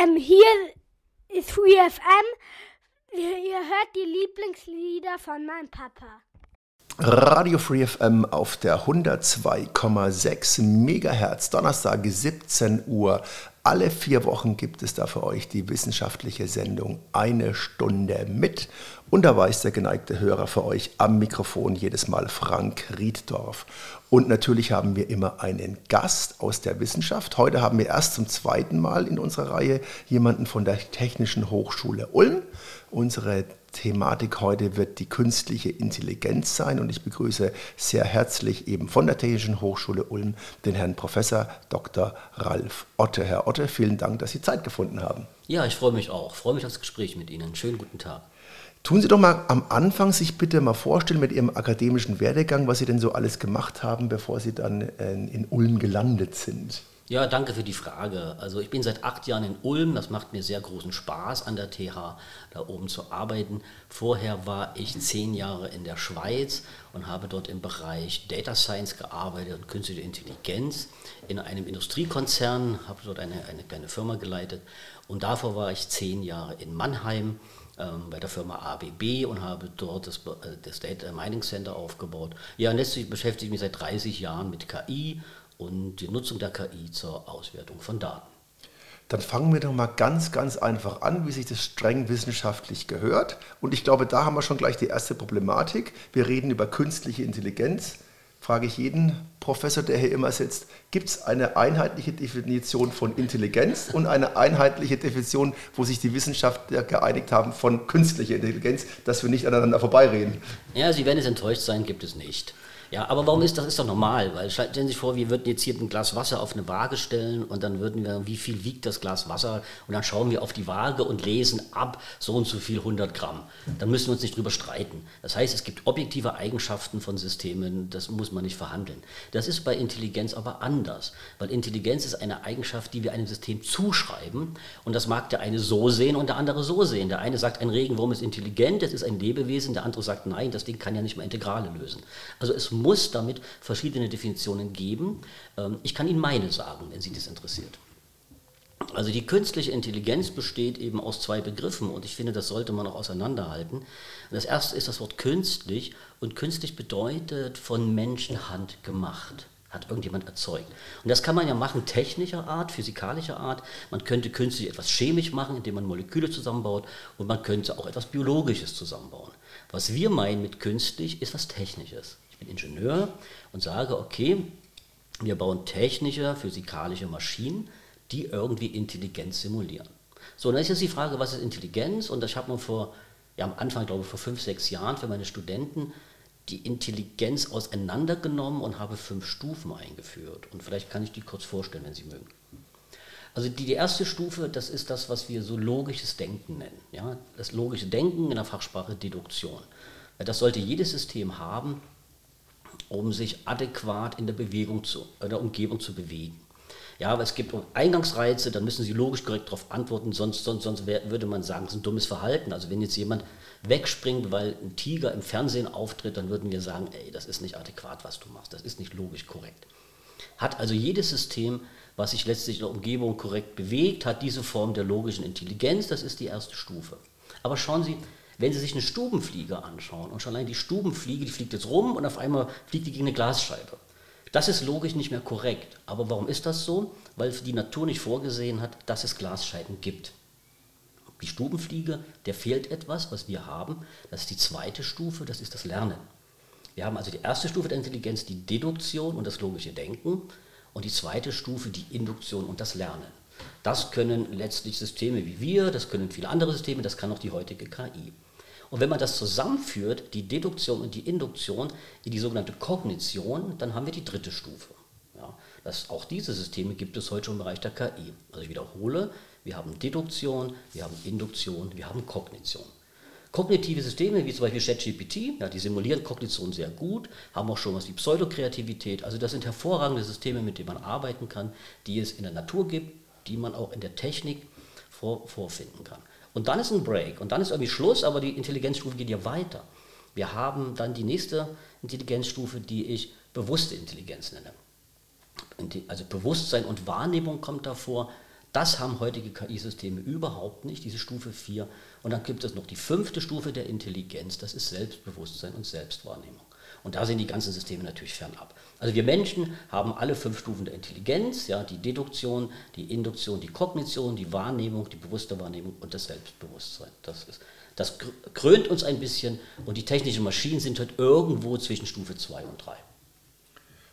Ähm, hier ist FreeFM. Ihr hört die Lieblingslieder von meinem Papa. Radio Free FM auf der 102,6 Megahertz, Donnerstag 17 Uhr. Alle vier Wochen gibt es da für euch die wissenschaftliche Sendung Eine Stunde mit. Und da weiß der geneigte Hörer für euch am Mikrofon jedes Mal Frank Rieddorf. Und natürlich haben wir immer einen Gast aus der Wissenschaft. Heute haben wir erst zum zweiten Mal in unserer Reihe jemanden von der Technischen Hochschule Ulm. Unsere Thematik heute wird die künstliche Intelligenz sein und ich begrüße sehr herzlich eben von der Technischen Hochschule Ulm den Herrn Professor Dr. Ralf Otte. Herr Otte, vielen Dank, dass Sie Zeit gefunden haben. Ja, ich freue mich auch. Ich freue mich auf das Gespräch mit Ihnen. Schönen guten Tag. Tun Sie doch mal am Anfang sich bitte mal vorstellen mit Ihrem akademischen Werdegang, was Sie denn so alles gemacht haben, bevor Sie dann in Ulm gelandet sind. Ja, danke für die Frage. Also ich bin seit acht Jahren in Ulm. Das macht mir sehr großen Spaß, an der TH da oben zu arbeiten. Vorher war ich zehn Jahre in der Schweiz und habe dort im Bereich Data Science gearbeitet und künstliche Intelligenz in einem Industriekonzern, habe dort eine, eine kleine Firma geleitet. Und davor war ich zehn Jahre in Mannheim ähm, bei der Firma ABB und habe dort das, äh, das Data Mining Center aufgebaut. Ja, und letztlich beschäftige ich mich seit 30 Jahren mit KI und die Nutzung der KI zur Auswertung von Daten. Dann fangen wir doch mal ganz, ganz einfach an, wie sich das streng wissenschaftlich gehört. Und ich glaube, da haben wir schon gleich die erste Problematik. Wir reden über künstliche Intelligenz. Frage ich jeden Professor, der hier immer sitzt, gibt es eine einheitliche Definition von Intelligenz und eine einheitliche Definition, wo sich die Wissenschaftler geeinigt haben von künstlicher Intelligenz, dass wir nicht aneinander vorbeireden? Ja, Sie werden es enttäuscht sein, gibt es nicht. Ja, aber warum ist das? Ist doch normal, weil stellen Sie sich vor, wir würden jetzt hier ein Glas Wasser auf eine Waage stellen und dann würden wir, wie viel wiegt das Glas Wasser und dann schauen wir auf die Waage und lesen ab so und so viel 100 Gramm. Dann müssen wir uns nicht drüber streiten. Das heißt, es gibt objektive Eigenschaften von Systemen, das muss man nicht verhandeln. Das ist bei Intelligenz aber anders, weil Intelligenz ist eine Eigenschaft, die wir einem System zuschreiben und das mag der eine so sehen und der andere so sehen. Der eine sagt, ein Regenwurm ist intelligent, das ist ein Lebewesen, der andere sagt, nein, das Ding kann ja nicht mal Integrale lösen. Also es muss damit verschiedene Definitionen geben. Ähm, ich kann Ihnen meine sagen, wenn Sie das interessiert. Also die künstliche Intelligenz besteht eben aus zwei Begriffen und ich finde, das sollte man auch auseinanderhalten. Das erste ist das Wort künstlich und künstlich bedeutet von Menschenhand gemacht hat irgendjemand erzeugt. Und das kann man ja machen technischer Art, physikalischer Art. Man könnte künstlich etwas chemisch machen, indem man Moleküle zusammenbaut und man könnte auch etwas Biologisches zusammenbauen. Was wir meinen mit künstlich ist was Technisches. Ich bin Ingenieur und sage, okay, wir bauen technische, physikalische Maschinen, die irgendwie Intelligenz simulieren. So, dann ist jetzt die Frage, was ist Intelligenz? Und das habe man vor, ja am Anfang, glaube ich, vor fünf, sechs Jahren für meine Studenten die Intelligenz auseinandergenommen und habe fünf Stufen eingeführt. Und vielleicht kann ich die kurz vorstellen, wenn Sie mögen. Also die, die erste Stufe, das ist das, was wir so logisches Denken nennen. Ja? Das logische Denken in der Fachsprache Deduktion. Das sollte jedes System haben, um sich adäquat in der Bewegung zu, in der Umgebung zu bewegen. Ja, aber es gibt Eingangsreize, dann müssen Sie logisch korrekt darauf antworten, sonst, sonst, sonst würde man sagen, das ist ein dummes Verhalten. Also wenn jetzt jemand wegspringt, weil ein Tiger im Fernsehen auftritt, dann würden wir sagen, ey, das ist nicht adäquat, was du machst, das ist nicht logisch korrekt. Hat also jedes System, was sich letztlich in der Umgebung korrekt bewegt, hat diese Form der logischen Intelligenz, das ist die erste Stufe. Aber schauen Sie, wenn Sie sich eine Stubenfliege anschauen und schon allein die Stubenfliege, die fliegt jetzt rum und auf einmal fliegt die gegen eine Glasscheibe. Das ist logisch nicht mehr korrekt. Aber warum ist das so? Weil die Natur nicht vorgesehen hat, dass es Glasscheiben gibt. Die Stubenfliege, der fehlt etwas, was wir haben. Das ist die zweite Stufe, das ist das Lernen. Wir haben also die erste Stufe der Intelligenz, die Deduktion und das logische Denken. Und die zweite Stufe, die Induktion und das Lernen. Das können letztlich Systeme wie wir, das können viele andere Systeme, das kann auch die heutige KI. Und wenn man das zusammenführt, die Deduktion und die Induktion, in die sogenannte Kognition, dann haben wir die dritte Stufe. Ja, das, auch diese Systeme gibt es heute schon im Bereich der KI. Also ich wiederhole, wir haben Deduktion, wir haben Induktion, wir haben Kognition. Kognitive Systeme, wie zum Beispiel ChatGPT, ja, die simulieren Kognition sehr gut, haben auch schon was wie Pseudokreativität. Also das sind hervorragende Systeme, mit denen man arbeiten kann, die es in der Natur gibt, die man auch in der Technik vor, vorfinden kann. Und dann ist ein Break und dann ist irgendwie Schluss, aber die Intelligenzstufe geht ja weiter. Wir haben dann die nächste Intelligenzstufe, die ich bewusste Intelligenz nenne. Also Bewusstsein und Wahrnehmung kommt davor. Das haben heutige KI-Systeme überhaupt nicht, diese Stufe 4. Und dann gibt es noch die fünfte Stufe der Intelligenz, das ist Selbstbewusstsein und Selbstwahrnehmung. Und da sind die ganzen Systeme natürlich fernab. Also wir Menschen haben alle fünf Stufen der Intelligenz, ja, die Deduktion, die Induktion, die Kognition, die Wahrnehmung, die bewusste Wahrnehmung und das Selbstbewusstsein. Das, ist, das krönt uns ein bisschen und die technischen Maschinen sind halt irgendwo zwischen Stufe 2 und 3.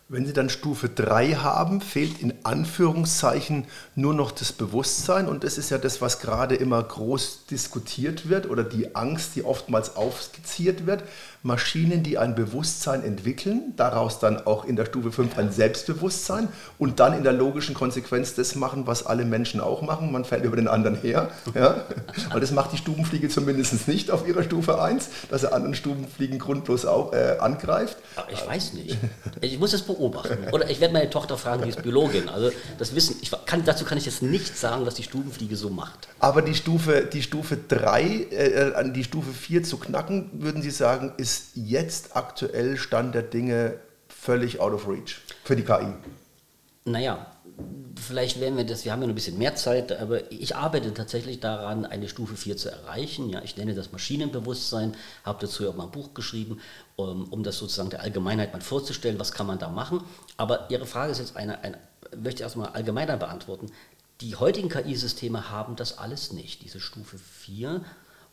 Wenn Sie dann Stufe 3 haben, fehlt in Anführungszeichen nur noch das Bewusstsein. Und das ist ja das, was gerade immer groß diskutiert wird oder die Angst, die oftmals aufskizziert wird. Maschinen, die ein Bewusstsein entwickeln, daraus dann auch in der Stufe 5 ein Selbstbewusstsein und dann in der logischen Konsequenz das machen, was alle Menschen auch machen. Man fällt über den anderen her. Ja? Und das macht die Stubenfliege zumindest nicht auf ihrer Stufe 1, dass er anderen Stubenfliegen grundlos auch, äh, angreift. ich weiß nicht. Ich muss das beobachten. Oder ich werde meine Tochter fragen, die ist Biologin. Also das Wissen, ich kann, dazu kann ich jetzt nicht sagen, was die Stubenfliege so macht. Aber die Stufe, die Stufe 3, äh, an die Stufe 4 zu knacken, würden Sie sagen, ist jetzt aktuell Stand der Dinge völlig out of reach für die KI? Naja, vielleicht werden wir das, wir haben ja noch ein bisschen mehr Zeit, aber ich arbeite tatsächlich daran, eine Stufe 4 zu erreichen. Ja, ich nenne das Maschinenbewusstsein, habe dazu auch mal ein Buch geschrieben, um, um das sozusagen der Allgemeinheit mal vorzustellen, was kann man da machen. Aber Ihre Frage ist jetzt eine, eine möchte ich erstmal allgemeiner beantworten. Die heutigen KI-Systeme haben das alles nicht. Diese Stufe 4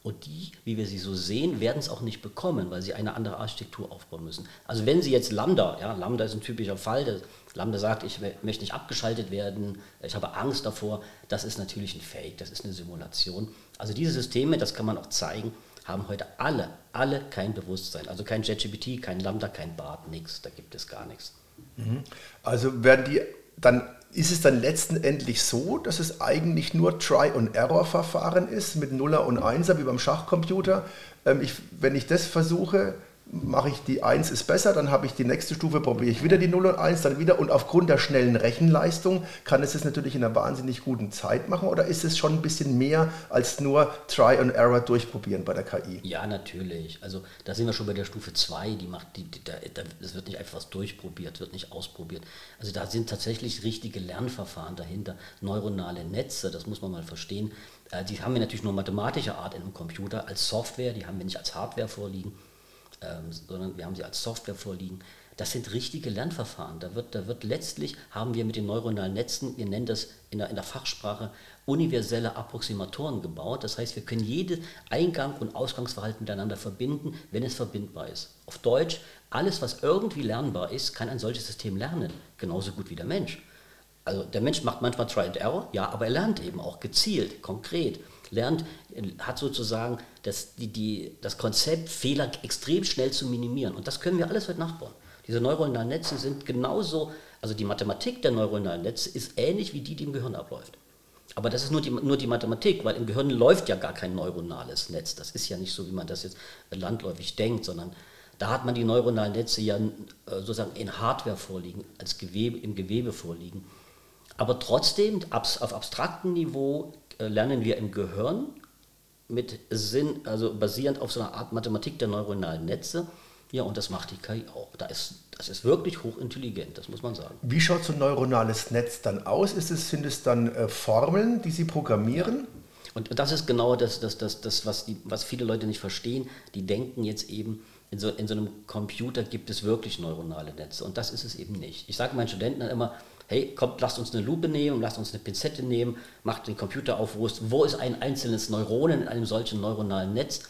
und die, wie wir sie so sehen, werden es auch nicht bekommen, weil sie eine andere Architektur aufbauen müssen. Also wenn Sie jetzt Lambda, ja, Lambda ist ein typischer Fall, der Lambda sagt, ich möchte nicht abgeschaltet werden, ich habe Angst davor, das ist natürlich ein Fake, das ist eine Simulation. Also diese Systeme, das kann man auch zeigen, haben heute alle, alle kein Bewusstsein. Also kein JetGPT, kein Lambda, kein BART, nichts, da gibt es gar nichts. Mhm. Also werden die dann ist es dann letztendlich so, dass es eigentlich nur Try-and-Error-Verfahren ist mit Nuller und Einser wie beim Schachcomputer. Ähm, ich, wenn ich das versuche, mache ich die 1 ist besser, dann habe ich die nächste Stufe, probiere ich wieder die 0 und 1, dann wieder. Und aufgrund der schnellen Rechenleistung kann es das natürlich in einer wahnsinnig guten Zeit machen oder ist es schon ein bisschen mehr als nur Try and Error durchprobieren bei der KI? Ja, natürlich. Also da sind wir schon bei der Stufe 2, die macht, die, die, da, das wird nicht einfach was durchprobiert, wird nicht ausprobiert. Also da sind tatsächlich richtige Lernverfahren dahinter, neuronale Netze, das muss man mal verstehen. Äh, die haben wir natürlich nur mathematischer Art in einem Computer als Software, die haben wir nicht als Hardware vorliegen ähm, sondern wir haben sie als Software vorliegen. Das sind richtige Lernverfahren. Da wird, da wird letztlich, haben wir mit den neuronalen Netzen, wir nennen das in der, in der Fachsprache, universelle Approximatoren gebaut. Das heißt, wir können jedes Eingang- und Ausgangsverhalten miteinander verbinden, wenn es verbindbar ist. Auf Deutsch, alles, was irgendwie lernbar ist, kann ein solches System lernen, genauso gut wie der Mensch. Also der Mensch macht manchmal Try and Error, ja, aber er lernt eben auch gezielt, konkret lernt, hat sozusagen das, die, die, das Konzept, Fehler extrem schnell zu minimieren. Und das können wir alles heute nachbauen. Diese neuronalen Netze sind genauso, also die Mathematik der neuronalen Netze ist ähnlich wie die, die im Gehirn abläuft. Aber das ist nur die, nur die Mathematik, weil im Gehirn läuft ja gar kein neuronales Netz. Das ist ja nicht so, wie man das jetzt landläufig denkt, sondern da hat man die neuronalen Netze ja äh, sozusagen in Hardware vorliegen, als Gewebe, im Gewebe vorliegen. Aber trotzdem auf abstraktem Niveau äh, lernen wir im Gehirn mit Sinn, also basierend auf so einer Art Mathematik der neuronalen Netze. Ja, und das macht die KI auch. Da ist, das ist wirklich hochintelligent, das muss man sagen. Wie schaut so ein neuronales Netz dann aus? Ist es, sind es dann äh, Formeln, die Sie programmieren? Und das ist genau das, das, das, das was, die, was viele Leute nicht verstehen. Die denken jetzt eben, in so, in so einem Computer gibt es wirklich neuronale Netze. Und das ist es eben nicht. Ich sage meinen Studenten dann immer, hey, kommt, lasst uns eine Lupe nehmen, lasst uns eine Pinzette nehmen, macht den Computer auf, wo ist, wo ist ein einzelnes Neuron in einem solchen neuronalen Netz?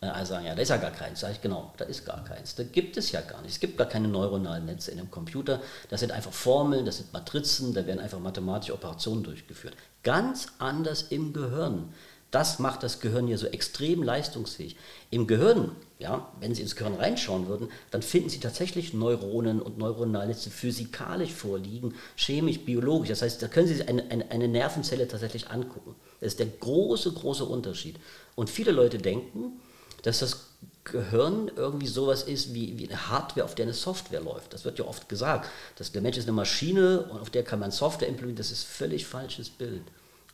Also sagen, ja, da ist ja gar keins. Sag ich, genau, da ist gar keins. Da gibt es ja gar nicht. Es gibt gar keine neuronalen Netze in einem Computer. Das sind einfach Formeln, das sind Matrizen, da werden einfach mathematische Operationen durchgeführt. Ganz anders im Gehirn. Das macht das Gehirn hier so extrem leistungsfähig. Im Gehirn, ja, wenn Sie ins Gehirn reinschauen würden, dann finden Sie tatsächlich Neuronen und neuronale Netze physikalisch vorliegen, chemisch, biologisch. Das heißt, da können Sie sich eine, eine, eine Nervenzelle tatsächlich angucken. Das ist der große, große Unterschied. Und viele Leute denken, dass das Gehirn irgendwie sowas ist wie, wie eine Hardware, auf der eine Software läuft. Das wird ja oft gesagt, dass der Mensch ist eine Maschine und auf der kann man Software implementieren. Das ist völlig falsches Bild.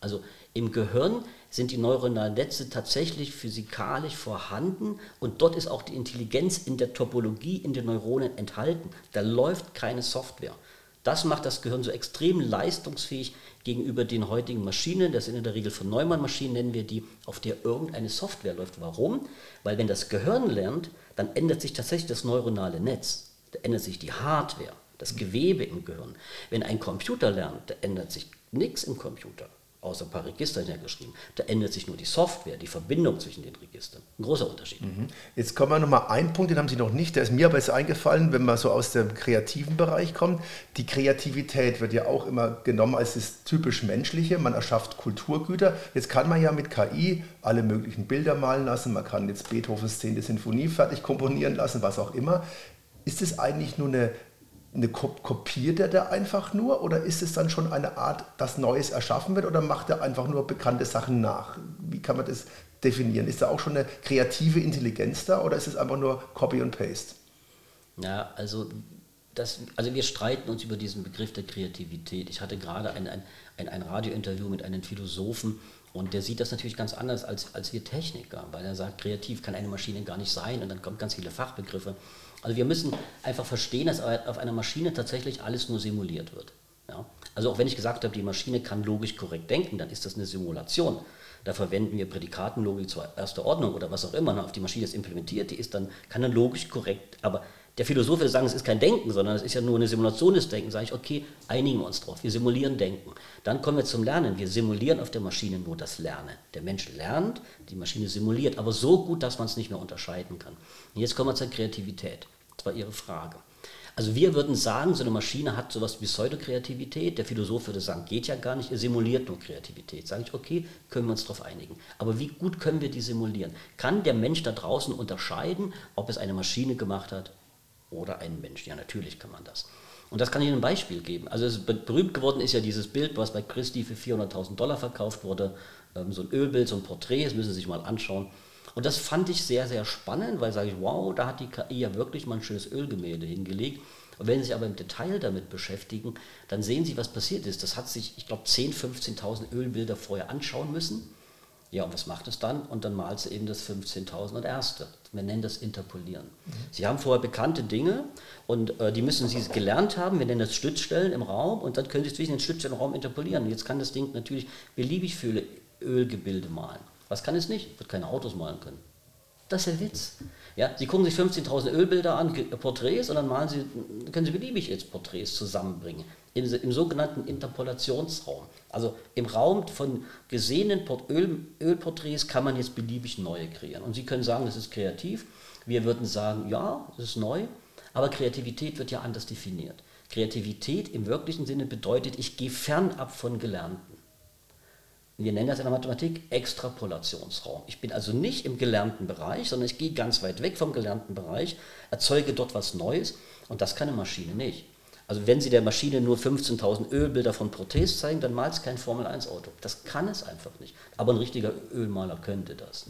Also im Gehirn sind die neuronalen Netze tatsächlich physikalisch vorhanden und dort ist auch die Intelligenz in der Topologie in den Neuronen enthalten. Da läuft keine Software. Das macht das Gehirn so extrem leistungsfähig gegenüber den heutigen Maschinen. Das sind in der Regel von Neumann-Maschinen, nennen wir die, auf der irgendeine Software läuft. Warum? Weil wenn das Gehirn lernt, dann ändert sich tatsächlich das neuronale Netz. Da ändert sich die Hardware, das Gewebe im Gehirn. Wenn ein Computer lernt, da ändert sich nichts im Computer außer ein paar Register hintergeschrieben. Da ändert sich nur die Software, die Verbindung zwischen den Registern. Ein großer Unterschied. Mhm. Jetzt kommen wir nochmal einen Punkt, den haben Sie noch nicht, der ist mir aber jetzt eingefallen, wenn man so aus dem kreativen Bereich kommt. Die Kreativität wird ja auch immer genommen als das typisch Menschliche. Man erschafft Kulturgüter. Jetzt kann man ja mit KI alle möglichen Bilder malen lassen. Man kann jetzt Beethovens 10. Sinfonie fertig komponieren lassen, was auch immer. Ist es eigentlich nur eine eine kopiert er da einfach nur oder ist es dann schon eine Art, dass Neues erschaffen wird oder macht er einfach nur bekannte Sachen nach? Wie kann man das definieren? Ist da auch schon eine kreative Intelligenz da oder ist es einfach nur Copy und Paste? Ja, also, das, also wir streiten uns über diesen Begriff der Kreativität. Ich hatte gerade ein, ein, ein, ein Radiointerview mit einem Philosophen und der sieht das natürlich ganz anders als, als wir Techniker, weil er sagt, kreativ kann eine Maschine gar nicht sein und dann kommen ganz viele Fachbegriffe. Also wir müssen einfach verstehen, dass auf einer Maschine tatsächlich alles nur simuliert wird. Ja? Also auch wenn ich gesagt habe, die Maschine kann logisch korrekt denken, dann ist das eine Simulation. Da verwenden wir Prädikatenlogik zur erster Ordnung oder was auch immer. Auf die Maschine ist implementiert, die ist dann, kann dann logisch korrekt, aber der Philosoph würde sagen, es ist kein Denken, sondern es ist ja nur eine Simulation des Denkens. Sage ich, okay, einigen wir uns drauf. Wir simulieren Denken. Dann kommen wir zum Lernen. Wir simulieren auf der Maschine nur das Lernen. Der Mensch lernt, die Maschine simuliert, aber so gut, dass man es nicht mehr unterscheiden kann. Und jetzt kommen wir zur Kreativität. War Ihre Frage. Also wir würden sagen, so eine Maschine hat sowas wie Pseudokreativität. Der Philosoph würde sagen, geht ja gar nicht, er simuliert nur Kreativität. Sage ich, okay, können wir uns darauf einigen. Aber wie gut können wir die simulieren? Kann der Mensch da draußen unterscheiden, ob es eine Maschine gemacht hat oder ein Mensch? Ja, natürlich kann man das. Und das kann ich Ihnen ein Beispiel geben. Also berühmt geworden ist ja dieses Bild, was bei Christie für 400.000 Dollar verkauft wurde. Ähm, so ein Ölbild, so ein Porträt, das müssen Sie sich mal anschauen. Und das fand ich sehr, sehr spannend, weil sage ich, wow, da hat die KI ja wirklich mal ein schönes Ölgemälde hingelegt. Und wenn Sie sich aber im Detail damit beschäftigen, dann sehen Sie, was passiert ist. Das hat sich, ich glaube, 10.000, 15.000 Ölbilder vorher anschauen müssen. Ja, und was macht es dann? Und dann malt sie eben das 15.000 und erste. Wir nennen das Interpolieren. Mhm. Sie haben vorher bekannte Dinge und äh, die müssen Sie gelernt haben. Wir nennen das Stützstellen im Raum und dann können Sie zwischen den Stützstellen im Raum interpolieren. Und jetzt kann das Ding natürlich beliebig viele Ölgebilde malen. Was kann es nicht? Wird keine Autos malen können. Das ist der Witz. Ja, Sie gucken sich 15.000 Ölbilder an, Porträts, und dann malen Sie, können Sie beliebig jetzt Porträts zusammenbringen. Im, im sogenannten Interpolationsraum. Also im Raum von gesehenen Öl, Ölporträts kann man jetzt beliebig neue kreieren. Und Sie können sagen, das ist kreativ. Wir würden sagen, ja, es ist neu, aber Kreativität wird ja anders definiert. Kreativität im wirklichen Sinne bedeutet, ich gehe fernab von Gelernten. Wir nennen das in der Mathematik Extrapolationsraum. Ich bin also nicht im gelernten Bereich, sondern ich gehe ganz weit weg vom gelernten Bereich, erzeuge dort was Neues und das kann eine Maschine nicht. Also wenn Sie der Maschine nur 15.000 Ölbilder von Prothese zeigen, dann malt es kein Formel-1-Auto. Das kann es einfach nicht. Aber ein richtiger Ölmaler könnte das.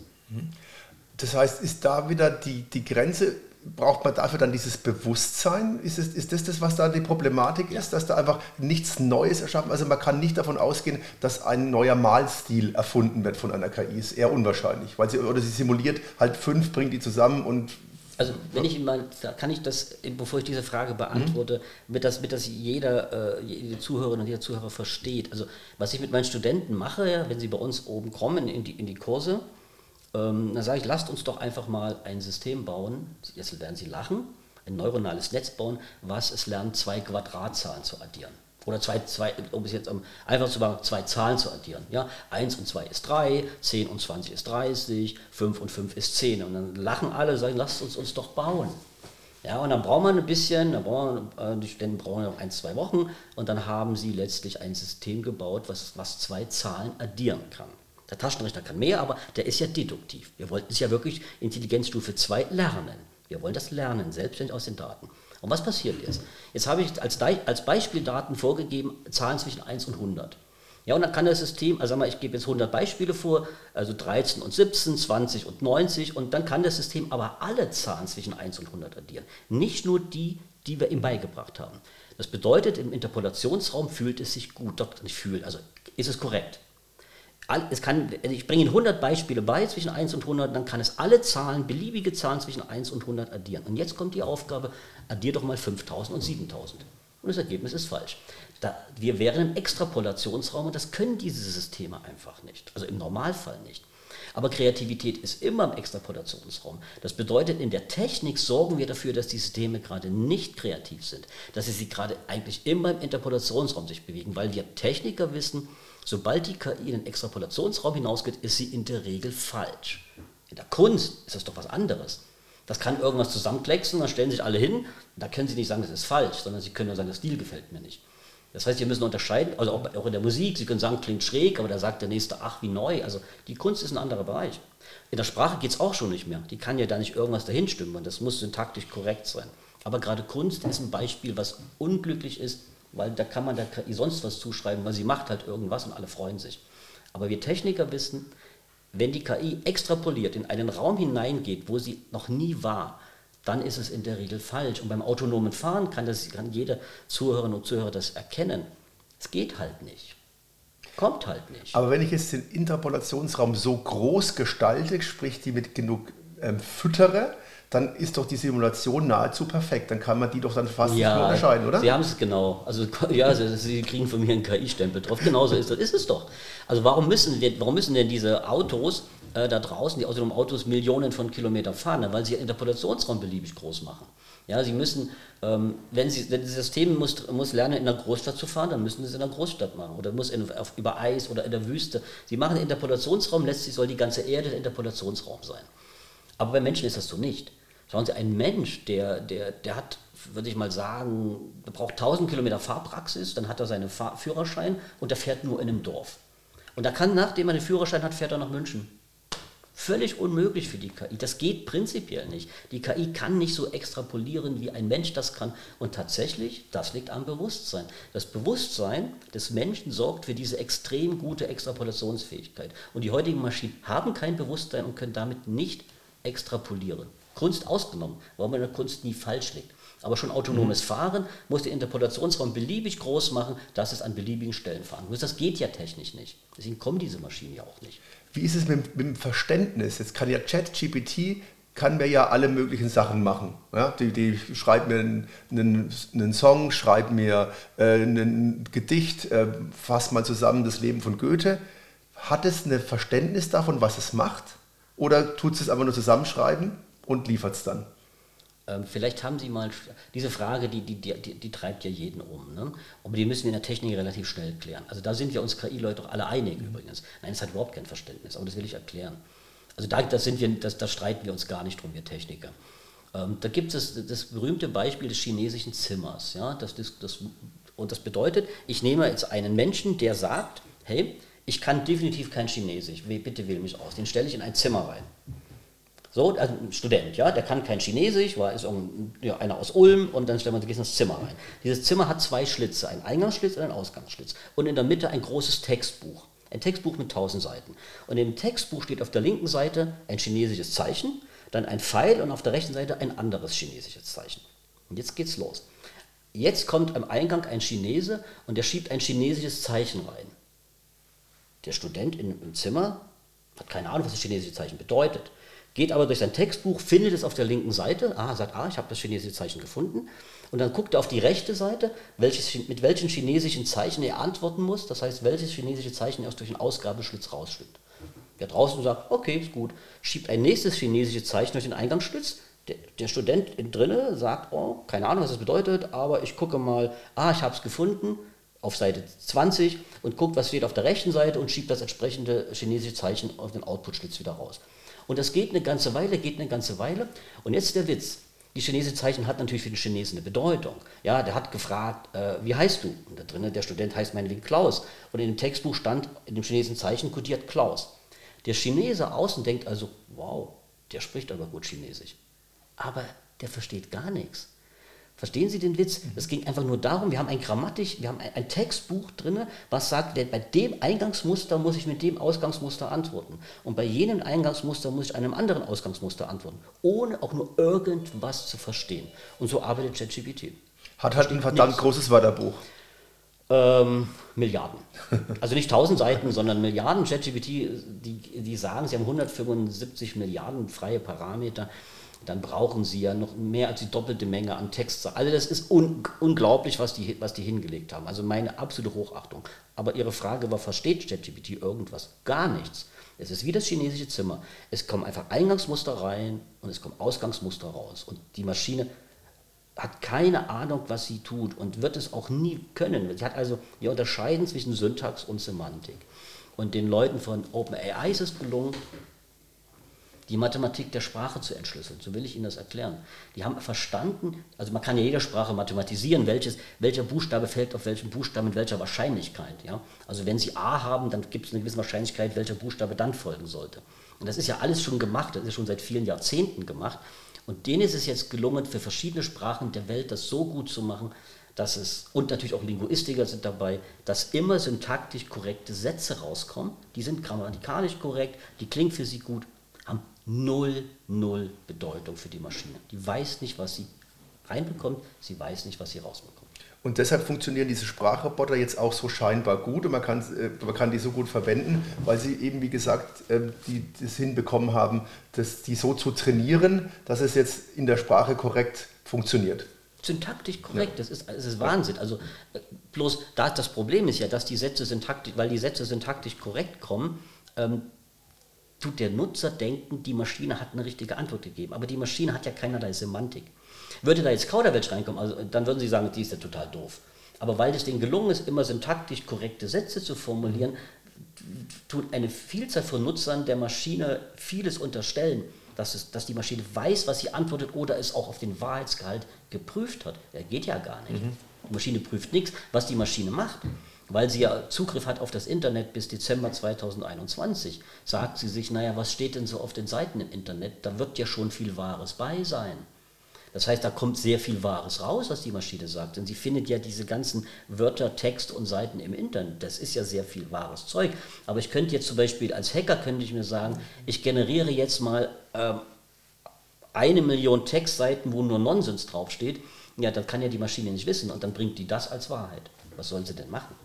Das heißt, ist da wieder die, die Grenze braucht man dafür dann dieses Bewusstsein? Ist, es, ist das das, was da die Problematik ist, dass da einfach nichts Neues erschaffen? Also man kann nicht davon ausgehen, dass ein neuer Malstil erfunden wird von einer KI. Ist eher unwahrscheinlich, weil sie oder sie simuliert halt fünf, bringt die zusammen und also wenn ich mal, kann ich das, bevor ich diese Frage beantworte, mhm. mit das, mit das jeder, äh, jede Zuhörerin und jeder Zuhörer versteht. Also was ich mit meinen Studenten mache, wenn sie bei uns oben kommen in die, in die Kurse, ähm, dann sage ich, lasst uns doch einfach mal ein System bauen, jetzt werden Sie lachen, ein neuronales Netz bauen, was es lernt, zwei Quadratzahlen zu addieren. Oder zwei, zwei, um es jetzt einfach zu machen, zwei Zahlen zu addieren. Ja? 1 und 2 ist 3, 10 und 20 ist 30, 5 und 5 ist 10. Und dann lachen alle, sagen, lasst uns uns doch bauen. Ja, und dann braucht man ein bisschen, dann brauchen wir, die Studenten brauchen noch ein, zwei Wochen und dann haben sie letztlich ein System gebaut, was, was zwei Zahlen addieren kann. Der Taschenrechner kann mehr, aber der ist ja deduktiv. Wir wollten es ja wirklich Intelligenzstufe 2 lernen. Wir wollen das lernen, selbstständig aus den Daten. Und was passiert jetzt? Jetzt habe ich als, als Beispieldaten vorgegeben, Zahlen zwischen 1 und 100. Ja, und dann kann das System, also mal, ich gebe jetzt 100 Beispiele vor, also 13 und 17, 20 und 90, und dann kann das System aber alle Zahlen zwischen 1 und 100 addieren. Nicht nur die, die wir ihm beigebracht haben. Das bedeutet, im Interpolationsraum fühlt es sich gut, doch nicht fühlt, also ist es korrekt es kann, also ich bringe Ihnen 100 Beispiele bei zwischen 1 und 100, dann kann es alle Zahlen, beliebige Zahlen zwischen 1 und 100 addieren. Und jetzt kommt die Aufgabe, addier doch mal 5000 und 7000. und das Ergebnis ist falsch. Da, wir wären im Extrapolationsraum und das können diese Systeme einfach nicht. Also im Normalfall nicht. Aber Kreativität ist immer im Extrapolationsraum. Das bedeutet, in der Technik sorgen wir dafür, dass die Systeme gerade nicht kreativ sind, dass sie sich gerade eigentlich immer im Interpolationsraum sich bewegen, weil wir Techniker wissen, sobald die KI in den Extrapolationsraum hinausgeht, ist sie in der Regel falsch. In der Kunst ist das doch was anderes. Das kann irgendwas zusammenklecksen, dann stellen sich alle hin, da können sie nicht sagen, das ist falsch, sondern sie können nur sagen, der Stil gefällt mir nicht. Das heißt, wir müssen unterscheiden, also auch, auch in der Musik, Sie können sagen, klingt schräg, aber da sagt der Nächste, ach, wie neu. Also die Kunst ist ein anderer Bereich. In der Sprache geht es auch schon nicht mehr. Die kann ja da nicht irgendwas dahin stimmen und das muss syntaktisch korrekt sein. Aber gerade Kunst ist ein Beispiel, was unglücklich ist, weil da kann man der KI sonst was zuschreiben, weil sie macht halt irgendwas und alle freuen sich. Aber wir Techniker wissen, wenn die KI extrapoliert, in einen Raum hineingeht, wo sie noch nie war, dann ist es in der Regel falsch. Und beim autonomen Fahren kann, das, kann jeder Zuhörerin und Zuhörer das erkennen. Es geht halt nicht. Kommt halt nicht. Aber wenn ich jetzt den Interpolationsraum so groß gestalte, sprich die mit genug ähm, füttere, dann ist doch die Simulation nahezu perfekt. Dann kann man die doch dann fast ja, nicht mehr unterscheiden, oder? Sie haben es genau. Also ja, Sie, Sie kriegen von mir einen KI-Stempel drauf. Genauso ist das. Ist es doch. Also warum müssen, warum müssen denn diese Autos äh, da draußen, die autonomen Autos, Millionen von Kilometern fahren, ne? weil sie ihren Interpolationsraum beliebig groß machen. Ja, sie müssen, ähm, wenn, sie, wenn das System muss, muss lernen, in einer Großstadt zu fahren, dann müssen sie es in einer Großstadt machen. Oder muss in, auf, über Eis oder in der Wüste. Sie machen den Interpolationsraum, letztlich soll die ganze Erde der Interpolationsraum sein. Aber bei Menschen ist das so nicht. Schauen Sie, ein Mensch, der, der, der hat, würde ich mal sagen, der braucht 1000 Kilometer Fahrpraxis, dann hat er seinen Fahr Führerschein und der fährt nur in einem Dorf. Und er kann, nachdem er den Führerschein hat, fährt er nach München. Völlig unmöglich für die KI. Das geht prinzipiell nicht. Die KI kann nicht so extrapolieren, wie ein Mensch das kann. Und tatsächlich, das liegt am Bewusstsein. Das Bewusstsein des Menschen sorgt für diese extrem gute Extrapolationsfähigkeit. Und die heutigen Maschinen haben kein Bewusstsein und können damit nicht extrapolieren. Kunst ausgenommen, weil man in der Kunst nie falsch liegt. Aber schon autonomes mhm. Fahren muss den Interpolationsraum beliebig groß machen, dass es an beliebigen Stellen fahren muss. Das geht ja technisch nicht. Deswegen kommen diese Maschinen ja auch nicht. Wie ist es mit, mit dem Verständnis? Jetzt kann ja ChatGPT kann mir ja alle möglichen Sachen machen. Ja, die, die schreibt mir einen, einen, einen Song, schreibt mir äh, ein Gedicht, äh, fasst mal zusammen das Leben von Goethe. Hat es ein Verständnis davon, was es macht? Oder tut es einfach nur zusammenschreiben und liefert es dann? Ähm, vielleicht haben Sie mal, diese Frage, die, die, die, die treibt ja jeden um. Ne? Aber die müssen wir in der Technik relativ schnell klären. Also da sind wir uns KI-Leute doch alle einig mhm. übrigens. Nein, es hat überhaupt kein Verständnis, aber das will ich erklären. Also da, das sind wir, das, da streiten wir uns gar nicht drum, wir Techniker. Ähm, da gibt es das, das, berühmte Beispiel des chinesischen Zimmers. Ja? Das, das, das, und das bedeutet, ich nehme jetzt einen Menschen, der sagt, hey, ich kann definitiv kein Chinesisch, bitte wähl mich aus. Den stelle ich in ein Zimmer rein. So, also ein Student, ja, der kann kein Chinesisch, war ist ja, einer aus Ulm und dann stellt man sich ins Zimmer rein. Dieses Zimmer hat zwei Schlitze, einen Eingangsschlitz und einen Ausgangsschlitz. Und in der Mitte ein großes Textbuch. Ein Textbuch mit 1000 Seiten. Und im Textbuch steht auf der linken Seite ein chinesisches Zeichen, dann ein Pfeil und auf der rechten Seite ein anderes chinesisches Zeichen. Und jetzt geht's los. Jetzt kommt am Eingang ein Chinese und der schiebt ein chinesisches Zeichen rein. Der Student im Zimmer hat keine Ahnung, was das chinesische Zeichen bedeutet geht aber durch sein Textbuch, findet es auf der linken Seite, ah, sagt, ah, ich habe das chinesische Zeichen gefunden. Und dann guckt er auf die rechte Seite, welches, mit welchen chinesischen Zeichen er antworten muss. Das heißt, welches chinesische Zeichen erst durch den Ausgabeschlitz rausschwimmt. Der draußen sagt, okay, ist gut, schiebt ein nächstes chinesisches Zeichen durch den Eingangsschlitz. Der, der Student drinnen sagt, oh, keine Ahnung, was das bedeutet, aber ich gucke mal, ah, ich habe es gefunden auf Seite 20 und guckt, was steht auf der rechten Seite und schiebt das entsprechende chinesische Zeichen auf den Output-Schlitz wieder raus. Und das geht eine ganze Weile, geht eine ganze Weile. Und jetzt der Witz. Die chinesische Zeichen hat natürlich für den Chinesen eine Bedeutung. Ja, der hat gefragt, äh, wie heißt du? Und da drinnen, der Student heißt meinetwegen Klaus. Und in dem Textbuch stand in dem chinesischen Zeichen kodiert Klaus. Der Chinese außen denkt also, wow, der spricht aber gut Chinesisch. Aber der versteht gar nichts. Verstehen Sie den Witz? Es ging einfach nur darum, wir haben ein Grammatik, wir haben ein, Textbuch drin, was sagt, bei dem Eingangsmuster muss ich mit dem Ausgangsmuster antworten. Und bei jenem Eingangsmuster muss ich einem anderen Ausgangsmuster antworten, ohne auch nur irgendwas zu verstehen. Und so arbeitet ChatGPT. Hat halt ein verdammt nichts. großes Wörterbuch. Ähm, Milliarden. Also nicht 1000 Seiten, sondern Milliarden. ChatGPT, die, die sagen, sie haben 175 Milliarden freie Parameter. Dann brauchen Sie ja noch mehr als die doppelte Menge an Text. Also das ist un unglaublich, was die, was die hingelegt haben. Also meine absolute Hochachtung. Aber Ihre Frage war, versteht ChatGPT irgendwas? Gar nichts. Es ist wie das chinesische Zimmer. Es kommen einfach Eingangsmuster rein und es kommen Ausgangsmuster raus. Und die Maschine hat keine Ahnung, was sie tut und wird es auch nie können. Sie hat also, wir unterscheiden zwischen Syntax und Semantik. Und den Leuten von OpenAI ist es gelungen, die Mathematik der Sprache zu entschlüsseln. So will ich Ihnen das erklären. Die haben verstanden, also man kann ja jeder Sprache mathematisieren, welches, welcher Buchstabe fällt auf welchen Buchstaben mit welcher Wahrscheinlichkeit. Ja? Also wenn Sie A haben, dann gibt es eine gewisse Wahrscheinlichkeit, welcher Buchstabe dann folgen sollte. Und das ist ja alles schon gemacht, das ist schon seit vielen Jahrzehnten gemacht. Und denen ist es jetzt gelungen, für verschiedene Sprachen der Welt das so gut zu machen, dass es, und natürlich auch Linguistiker sind dabei, dass immer syntaktisch korrekte Sätze rauskommen. Die sind grammatikalisch korrekt, die klingen für sie gut, null, null Bedeutung für die Maschine. Die weiß nicht, was sie reinbekommt, sie weiß nicht, was sie rausbekommt. Und deshalb funktionieren diese Sprachroboter jetzt auch so scheinbar gut und man kann, äh, man kann die so gut verwenden, weil sie eben, wie gesagt, ähm, die das hinbekommen haben, das, die so zu trainieren, dass es jetzt in der Sprache korrekt funktioniert. Syntaktisch korrekt, ja. das, ist, das ist Wahnsinn. Also äh, bloß da, das Problem ist ja, dass die Sätze syntaktisch, weil die Sätze syntaktisch korrekt kommen, ähm, tut der Nutzer denken, die Maschine hat eine richtige Antwort gegeben. Aber die Maschine hat ja keinerlei Semantik. Würde da jetzt Kauderwelsch reinkommen, also, dann würden Sie sagen, die ist ja total doof. Aber weil es denen gelungen ist, immer syntaktisch korrekte Sätze zu formulieren, tut eine Vielzahl von Nutzern der Maschine vieles unterstellen, dass, es, dass die Maschine weiß, was sie antwortet oder es auch auf den Wahrheitsgehalt geprüft hat. Der geht ja gar nicht. Mhm. Die Maschine prüft nichts. Was die Maschine macht, weil sie ja Zugriff hat auf das Internet bis Dezember 2021, sagt sie sich, naja, was steht denn so auf den Seiten im Internet? Da wird ja schon viel Wahres bei sein. Das heißt, da kommt sehr viel Wahres raus, was die Maschine sagt. Denn sie findet ja diese ganzen Wörter, Text und Seiten im Internet. Das ist ja sehr viel wahres Zeug. Aber ich könnte jetzt zum Beispiel als Hacker könnte ich mir sagen, ich generiere jetzt mal ähm, eine Million Textseiten, wo nur Nonsens draufsteht. Ja, das kann ja die Maschine nicht wissen und dann bringt die das als Wahrheit. Was soll sie denn machen?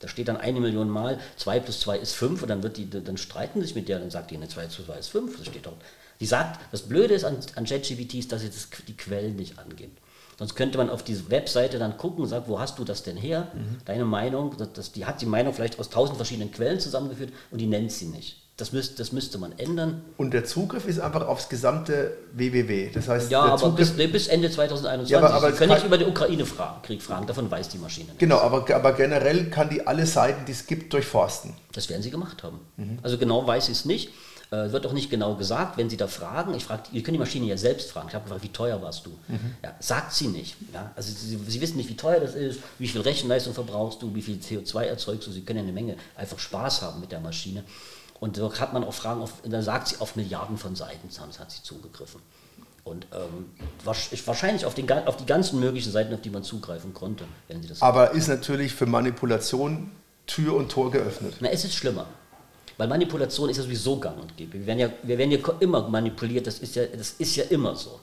Da steht dann eine Million Mal, 2 plus 2 ist 5 und dann, wird die, dann streiten sie sich mit der, dann sagt die, 2 plus 2 ist 5, das steht dort. Die sagt, das Blöde ist an, an JetGPT ist, dass sie das, die Quellen nicht angibt. Sonst könnte man auf diese Webseite dann gucken und sagen, wo hast du das denn her? Mhm. Deine Meinung, das, die hat die Meinung vielleicht aus tausend verschiedenen Quellen zusammengeführt und die nennt sie nicht. Das, müsst, das müsste man ändern. Und der Zugriff ist einfach aufs gesamte WWW. Das heißt, ja, aber bis, bis, Ende 2021. Ja, aber, aber Sie können nicht über den Ukraine-Krieg fragen, davon weiß die Maschine nicht. Genau, aber, aber generell kann die alle Seiten, die es gibt, durchforsten. Das werden sie gemacht haben. Mhm. Also genau weiß sie es nicht. Äh, wird auch nicht genau gesagt, wenn Sie da fragen. Ich frage, ihr könnt die Maschine ja selbst fragen. Ich habe gefragt, wie teuer warst du? Mhm. Ja, sagt sie nicht. Ja? Also sie, sie, wissen nicht, wie teuer das ist, wie viel Rechenleistung verbrauchst du, wie viel CO2 erzeugst du. Sie können ja eine Menge einfach Spaß haben mit der Maschine. Und so hat man auch Fragen, auf, dann sagt sie, auf Milliarden von Seiten hat sie zugegriffen. Und ähm, wahrscheinlich auf, den, auf, die ganzen möglichen Seiten, auf die man zugreifen konnte, wenn sie das. Aber ist natürlich für Manipulation Tür und Tor geöffnet. Na, es ist schlimmer. Weil Manipulation ist ja sowieso gang und gäbe. Wir werden ja, wir werden ja immer manipuliert, das ist, ja, das ist ja immer so.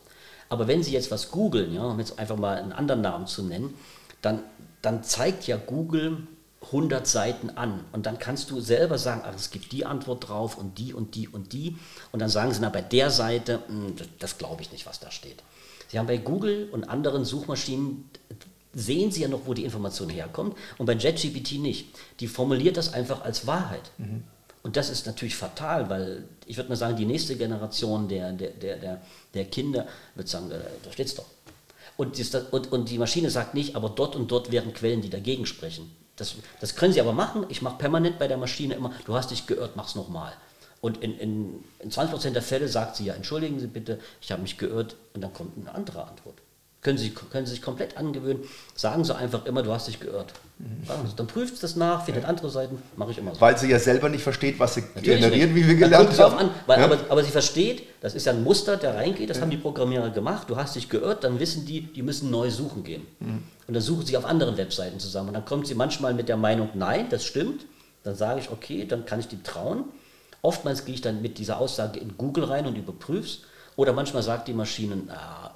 Aber wenn Sie jetzt was googeln, ja, um jetzt einfach mal einen anderen Namen zu nennen, dann, dann zeigt ja Google 100 Seiten an. Und dann kannst du selber sagen, ach, es gibt die Antwort drauf und die und die und die. Und dann sagen sie, na, bei der Seite, mh, hm, das, das glaube ich nicht, was da steht. Sie haben bei Google und anderen Suchmaschinen sehen Sie ja noch, wo die Information herkommt und bei JetGPT nicht. Die formuliert das einfach als Wahrheit. Mhm. Und das ist natürlich fatal, weil ich würde mal sagen, die nächste Generation der, der, der, der, der Kinder wird sagen, äh, da steht es doch. Und, und, und die Maschine sagt nicht, aber dort und dort wären Quellen, die dagegen sprechen. Das, das können sie aber machen. Ich mache permanent bei der Maschine immer, du hast dich geirrt, mach's nochmal. Und in, in, in 20% der Fälle sagt sie ja, entschuldigen Sie bitte, ich habe mich geirrt und dann kommt eine andere Antwort. Können Sie, können Sie sich komplett angewöhnen. Sagen Sie einfach immer, du hast dich geirrt. Mhm. Dann prüft es das nach, findet ja. andere Seiten, mache ich immer so. Weil sie ja selber nicht versteht, was sie Natürlich generiert, nicht. wie wir gelernt haben. An, weil, ja. aber, aber, sie versteht, das ist ja ein Muster, der reingeht, das ja. haben die Programmierer gemacht, du hast dich geirrt, dann wissen die, die müssen neu suchen gehen. Mhm. Und dann suchen sie auf anderen Webseiten zusammen. Und dann kommt sie manchmal mit der Meinung, nein, das stimmt. Dann sage ich, okay, dann kann ich dem trauen. Oftmals gehe ich dann mit dieser Aussage in Google rein und überprüfe es. Oder manchmal sagt die Maschine, ah,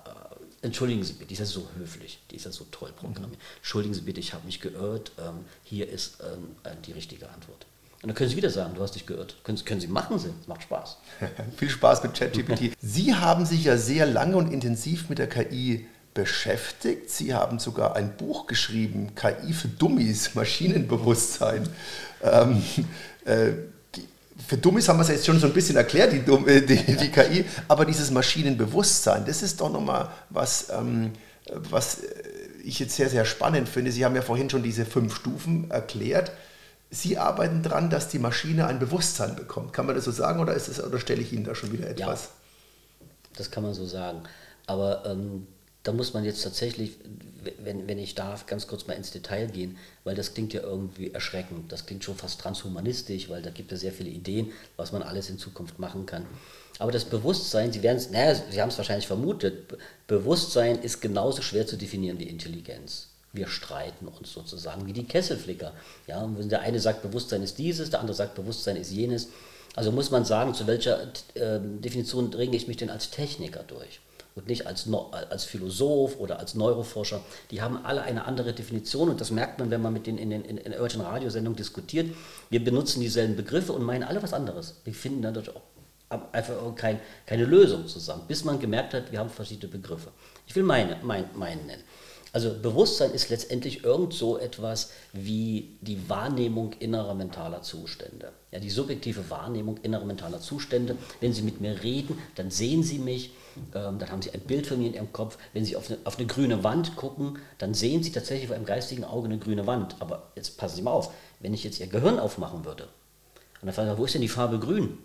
entschuldigen Sie bitte, die ist ja so höflich, die ist ja so toll programmiert. Mhm. Entschuldigen Sie bitte, ich habe mich geirrt, ähm, hier ist ähm, äh, die richtige Antwort. Und dann können Sie wieder sagen, du hast dich geirrt. Können, können Sie machen, Sie. Es macht Spaß. Viel Spaß mit ChatGPT. Sie haben sich ja sehr lange und intensiv mit der KI beschäftigt. Sie haben sogar ein Buch geschrieben, KI für Dummies, Maschinenbewusstsein. Ähm, äh, für Dummies haben wir es jetzt schon so ein bisschen erklärt, die, äh, die, die KI, aber dieses Maschinenbewusstsein, das ist doch nochmal was, ähm, was ich jetzt sehr, sehr spannend finde. Sie haben ja vorhin schon diese fünf Stufen erklärt. Sie arbeiten daran, dass die Maschine ein Bewusstsein bekommt. Kann man das so sagen oder, ist das, oder stelle ich Ihnen da schon wieder etwas? Ja, das kann man so sagen. Aber ähm, da muss man jetzt tatsächlich, wenn, wenn ich darf, ganz kurz mal ins Detail gehen, weil das klingt ja irgendwie erschreckend. Das klingt schon fast transhumanistisch, weil da gibt es sehr viele Ideen, was man alles in Zukunft machen kann. Aber das Bewusstsein, Sie werden es, naja, Sie haben es wahrscheinlich vermutet, Bewusstsein ist genauso schwer zu definieren wie Intelligenz. Wir streiten uns sozusagen wie die Kesselflicker. Ja, und wenn der eine sagt, Bewusstsein ist dieses, der andere sagt, Bewusstsein ist jenes. Also muss man sagen, zu welcher äh, Definition dringe ich mich denn als Techniker durch? Und nicht als, als Philosoph oder als Neuroforscher. Die haben alle eine andere Definition und das merkt man, wenn man mit denen in, den, in, in irgendwelchen Radiosendungen diskutiert. Wir benutzen dieselben Begriffe und meinen alle was anderes. Wir finden dadurch auch einfach kein, keine Lösung zusammen, bis man gemerkt hat, wir haben verschiedene Begriffe. Ich will meine, mein, meinen nennen. Also Bewusstsein ist letztendlich irgend so etwas wie die Wahrnehmung innerer mentaler Zustände. Ja, die subjektive Wahrnehmung innerer mentaler Zustände. Wenn Sie mit mir reden, dann sehen Sie mich, ähm, dann haben Sie ein Bild von mir in Ihrem Kopf. Wenn Sie auf eine, auf eine grüne Wand gucken, dann sehen Sie tatsächlich vor einem geistigen Auge eine grüne Wand. Aber jetzt passen Sie mal auf, wenn ich jetzt Ihr Gehirn aufmachen würde und dann frage ich, wo ist denn die Farbe grün?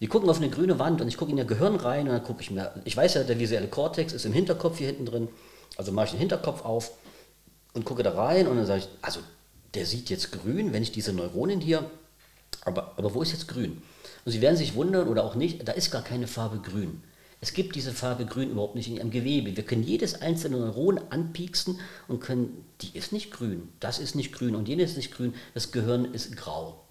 Die gucken auf eine grüne Wand und ich gucke in ihr Gehirn rein und dann gucke ich mir, ich weiß ja, der visuelle Kortex ist im Hinterkopf hier hinten drin also mache ich den Hinterkopf auf und gucke da rein und dann sage ich, also der sieht jetzt grün, wenn ich diese Neuronen hier, aber, aber wo ist jetzt grün? Und Sie werden sich wundern oder auch nicht, da ist gar keine Farbe grün. Es gibt diese Farbe grün überhaupt nicht in Ihrem Gewebe. Wir können jedes einzelne Neuron anpieksen und können, die ist nicht grün, das ist nicht grün und jenes ist nicht grün, das Gehirn ist grau.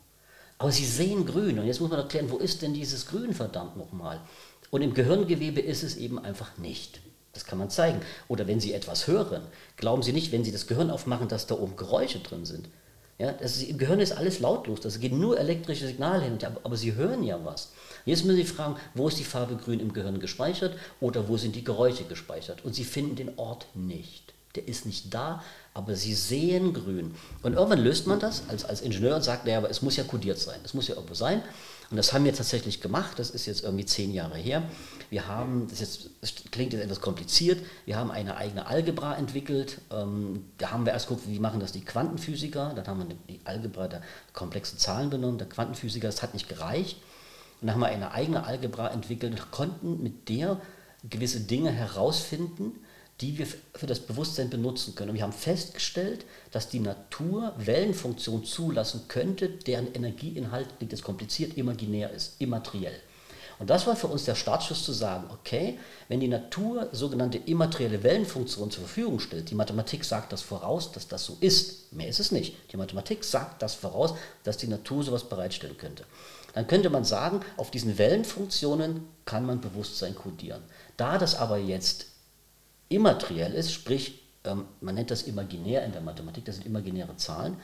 Aber Sie sehen grün und jetzt muss man erklären, wo ist denn dieses Grün verdammt nochmal? Und im Gehirngewebe ist es eben einfach nicht. Das kann man zeigen. Oder wenn Sie etwas hören, glauben Sie nicht, wenn Sie das Gehirn aufmachen, dass da oben Geräusche drin sind. Ja, das ist, Im Gehirn ist alles lautlos, das geht nur elektrische Signale hin, aber, aber Sie hören ja was. Jetzt müssen Sie fragen, wo ist die Farbe grün im Gehirn gespeichert oder wo sind die Geräusche gespeichert? Und Sie finden den Ort nicht. Der ist nicht da, aber Sie sehen grün. Und irgendwann löst man das als, als Ingenieur und sagt, naja, aber es muss ja kodiert sein, es muss ja irgendwo sein. Und das haben wir tatsächlich gemacht, das ist jetzt irgendwie zehn Jahre her. Wir haben, das, jetzt, das klingt jetzt etwas kompliziert, wir haben eine eigene Algebra entwickelt. Ähm, da haben wir erst geguckt, wie machen das die Quantenphysiker. Dann haben wir die Algebra der komplexen Zahlen benommen, der Quantenphysiker, das hat nicht gereicht. Und dann haben wir eine eigene Algebra entwickelt und konnten mit der gewisse Dinge herausfinden, die wir für das Bewusstsein benutzen können. Und wir haben festgestellt, dass die Natur Wellenfunktionen zulassen könnte, deren Energieinhalt, klingt jetzt kompliziert, imaginär ist, immateriell. Und das war für uns der Startschuss zu sagen, okay, wenn die Natur sogenannte immaterielle Wellenfunktionen zur Verfügung stellt, die Mathematik sagt das voraus, dass das so ist, mehr ist es nicht. Die Mathematik sagt das voraus, dass die Natur sowas bereitstellen könnte. Dann könnte man sagen, auf diesen Wellenfunktionen kann man Bewusstsein kodieren. Da das aber jetzt immateriell ist, sprich, ähm, man nennt das imaginär in der Mathematik, das sind imaginäre Zahlen,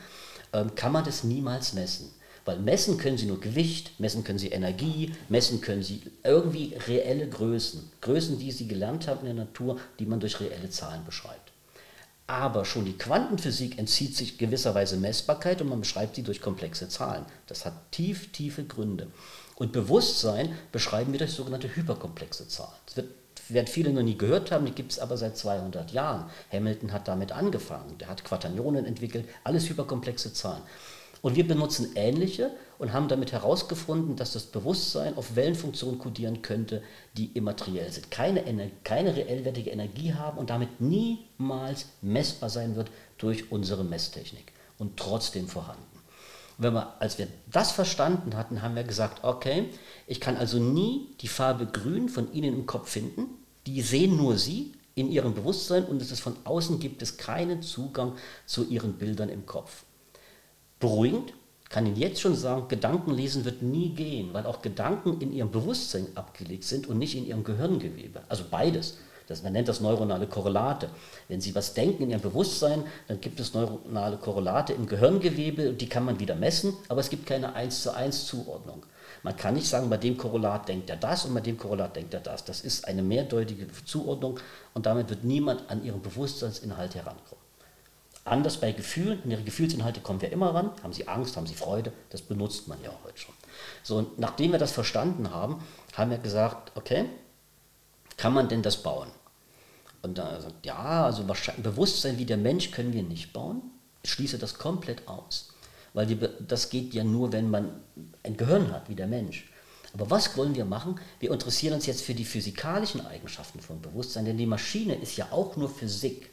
ähm, kann man das niemals messen. Weil messen können Sie nur Gewicht, messen können Sie Energie, messen können Sie irgendwie reelle Größen. Größen, die Sie gelernt haben in der Natur, die man durch reelle Zahlen beschreibt. Aber schon die Quantenphysik entzieht sich gewisserweise Messbarkeit und man beschreibt sie durch komplexe Zahlen. Das hat tief, tiefe Gründe. Und Bewusstsein beschreiben wir durch sogenannte hyperkomplexe Zahlen. Das wird werden viele noch nie gehört haben, die gibt es aber seit 200 Jahren. Hamilton hat damit angefangen, der hat Quaternionen entwickelt, alles hyperkomplexe Zahlen. Und wir benutzen ähnliche und haben damit herausgefunden, dass das Bewusstsein auf Wellenfunktionen kodieren könnte, die immateriell sind, keine, keine reellwertige Energie haben und damit niemals messbar sein wird durch unsere Messtechnik und trotzdem vorhanden. Wenn wir, als wir das verstanden hatten, haben wir gesagt, okay, ich kann also nie die Farbe grün von Ihnen im Kopf finden, die sehen nur sie in ihrem Bewusstsein und es ist von außen gibt es keinen Zugang zu ihren Bildern im Kopf. Beruhigend kann Ihnen jetzt schon sagen, Gedankenlesen wird nie gehen, weil auch Gedanken in Ihrem Bewusstsein abgelegt sind und nicht in Ihrem Gehirngewebe. Also beides. Das, man nennt das neuronale Korrelate. Wenn Sie was denken in Ihrem Bewusstsein, dann gibt es neuronale Korrelate im Gehirngewebe, die kann man wieder messen, aber es gibt keine 1 zu 1 Zuordnung. Man kann nicht sagen, bei dem Korrelat denkt er das und bei dem Korrelat denkt er das. Das ist eine mehrdeutige Zuordnung und damit wird niemand an ihren Bewusstseinsinhalt herankommen. Anders bei Gefühlen, an ihre Gefühlsinhalte kommen wir immer ran. Haben sie Angst, haben sie Freude, das benutzt man ja auch heute schon. So, und nachdem wir das verstanden haben, haben wir gesagt, okay, kann man denn das bauen? Und da sagt, ja, also Bewusstsein wie der Mensch können wir nicht bauen. Ich schließe das komplett aus. Weil die, das geht ja nur, wenn man ein Gehirn hat, wie der Mensch. Aber was wollen wir machen? Wir interessieren uns jetzt für die physikalischen Eigenschaften von Bewusstsein, denn die Maschine ist ja auch nur Physik.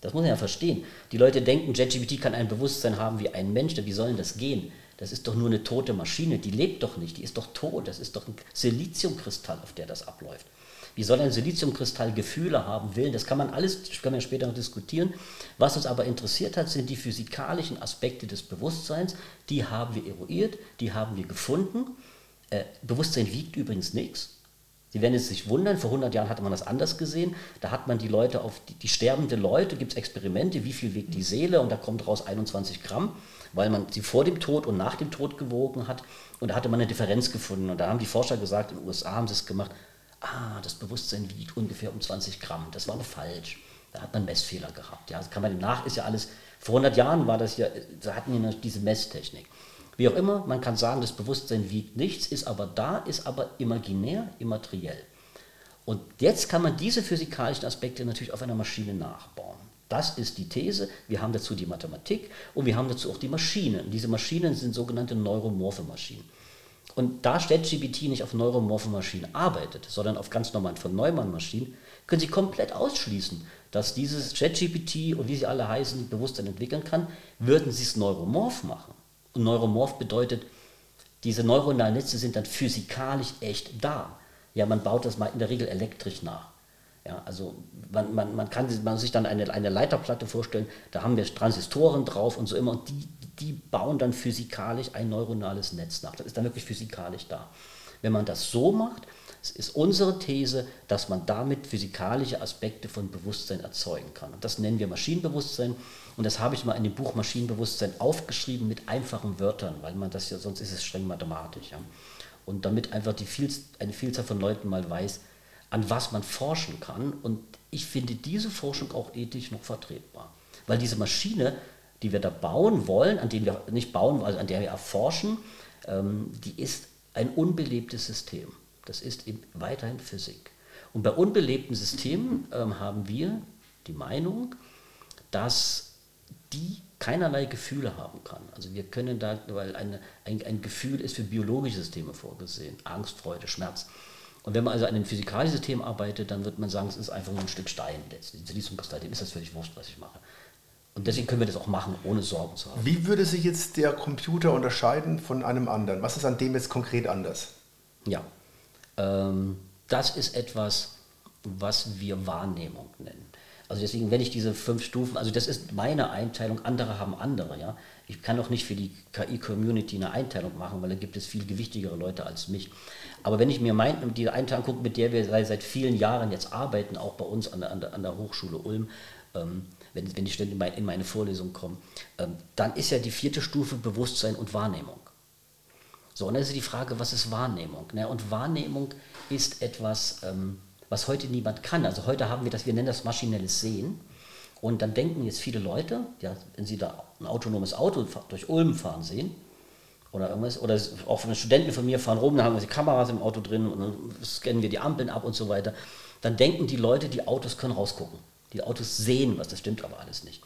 Das muss man ja verstehen. Die Leute denken, JetGPT kann ein Bewusstsein haben wie ein Mensch. Wie soll denn das gehen? Das ist doch nur eine tote Maschine. Die lebt doch nicht. Die ist doch tot. Das ist doch ein Siliziumkristall, auf der das abläuft. Wie soll ein Siliziumkristall Gefühle haben, Willen? Das kann man alles, das können wir später noch diskutieren. Was uns aber interessiert hat, sind die physikalischen Aspekte des Bewusstseins. Die haben wir eruiert, die haben wir gefunden. Äh, Bewusstsein wiegt übrigens nichts. Sie werden es sich wundern, vor 100 Jahren hatte man das anders gesehen. Da hat man die Leute auf die, die sterbende Leute, gibt es Experimente, wie viel wiegt die Seele und da kommt raus 21 Gramm, weil man sie vor dem Tod und nach dem Tod gewogen hat. Und da hatte man eine Differenz gefunden. Und da haben die Forscher gesagt, in den USA haben sie es gemacht, ah, das Bewusstsein wiegt ungefähr um 20 Gramm. Das war falsch. Da hat man Messfehler gehabt. Ja, das kann man nach, ist ja alles, vor 100 Jahren war das ja, da hatten wir diese Messtechnik. Wie auch immer, man kann sagen, das Bewusstsein wiegt nichts, ist aber da, ist aber imaginär, immateriell. Und jetzt kann man diese physikalischen Aspekte natürlich auf einer Maschine nachbauen. Das ist die These. Wir haben dazu die Mathematik und wir haben dazu auch die Maschinen. Diese Maschinen sind sogenannte neuromorphe Maschinen. Und da ChatGPT nicht auf neuromorphe Maschinen arbeitet, sondern auf ganz normalen von Neumann-Maschinen, können Sie komplett ausschließen, dass dieses ChatGPT und wie sie alle heißen, Bewusstsein entwickeln kann, würden Sie es neuromorph machen. Und neuromorph bedeutet, diese neuronalen Netze sind dann physikalisch echt da. Ja, man baut das mal in der Regel elektrisch nach. Ja, also man, man, man kann sich dann eine, eine Leiterplatte vorstellen, da haben wir Transistoren drauf und so immer und die, die bauen dann physikalisch ein neuronales Netz nach. Das ist dann wirklich physikalisch da. Wenn man das so macht, ist unsere These, dass man damit physikalische Aspekte von Bewusstsein erzeugen kann. Und das nennen wir Maschinenbewusstsein. Und das habe ich mal in dem Buch Maschinenbewusstsein aufgeschrieben mit einfachen Wörtern, weil man das ja, sonst ist es streng mathematisch. Ja. Und damit einfach die viel, eine Vielzahl von Leuten mal weiß, an was man forschen kann. Und ich finde diese Forschung auch ethisch noch vertretbar. Weil diese Maschine die wir da bauen wollen, an denen wir nicht bauen, also an der wir erforschen, ähm, die ist ein unbelebtes System. Das ist eben weiterhin Physik. Und bei unbelebten Systemen ähm, haben wir die Meinung, dass die keinerlei Gefühle haben kann. Also wir können da, weil eine, ein, ein Gefühl ist für biologische Systeme vorgesehen, Angst, Freude, Schmerz. Und wenn man also an einem physikalischen System arbeitet, dann wird man sagen, es ist einfach nur ein Stück Stein letztlich. Dem ist das völlig wurscht, was ich mache. Und deswegen können wir das auch machen, ohne Sorgen zu haben. Wie würde sich jetzt der Computer unterscheiden von einem anderen? Was ist an dem jetzt konkret anders? Ja, ähm, das ist etwas, was wir Wahrnehmung nennen. Also deswegen, wenn ich diese fünf Stufen, also das ist meine Einteilung, andere haben andere, ja. Ich kann auch nicht für die KI-Community eine Einteilung machen, weil da gibt es viel gewichtigere Leute als mich. Aber wenn ich mir mein, diese Einteilung gucke, mit der wir seit vielen Jahren jetzt arbeiten, auch bei uns an der, an der Hochschule Ulm, ähm, wenn, wenn die Studenten in meine Vorlesung kommen, ähm, dann ist ja die vierte Stufe Bewusstsein und Wahrnehmung. So, und dann ist die Frage, was ist Wahrnehmung? Ne? Und Wahrnehmung ist etwas, ähm, was heute niemand kann. Also heute haben wir das, wir nennen das maschinelles Sehen. Und dann denken jetzt viele Leute, ja, wenn sie da ein autonomes Auto durch Ulm fahren sehen, oder irgendwas, oder auch von Studenten von mir fahren rum, da haben wir die Kameras im Auto drin und dann scannen wir die Ampeln ab und so weiter, dann denken die Leute, die Autos können rausgucken. Die Autos sehen was, das stimmt aber alles nicht.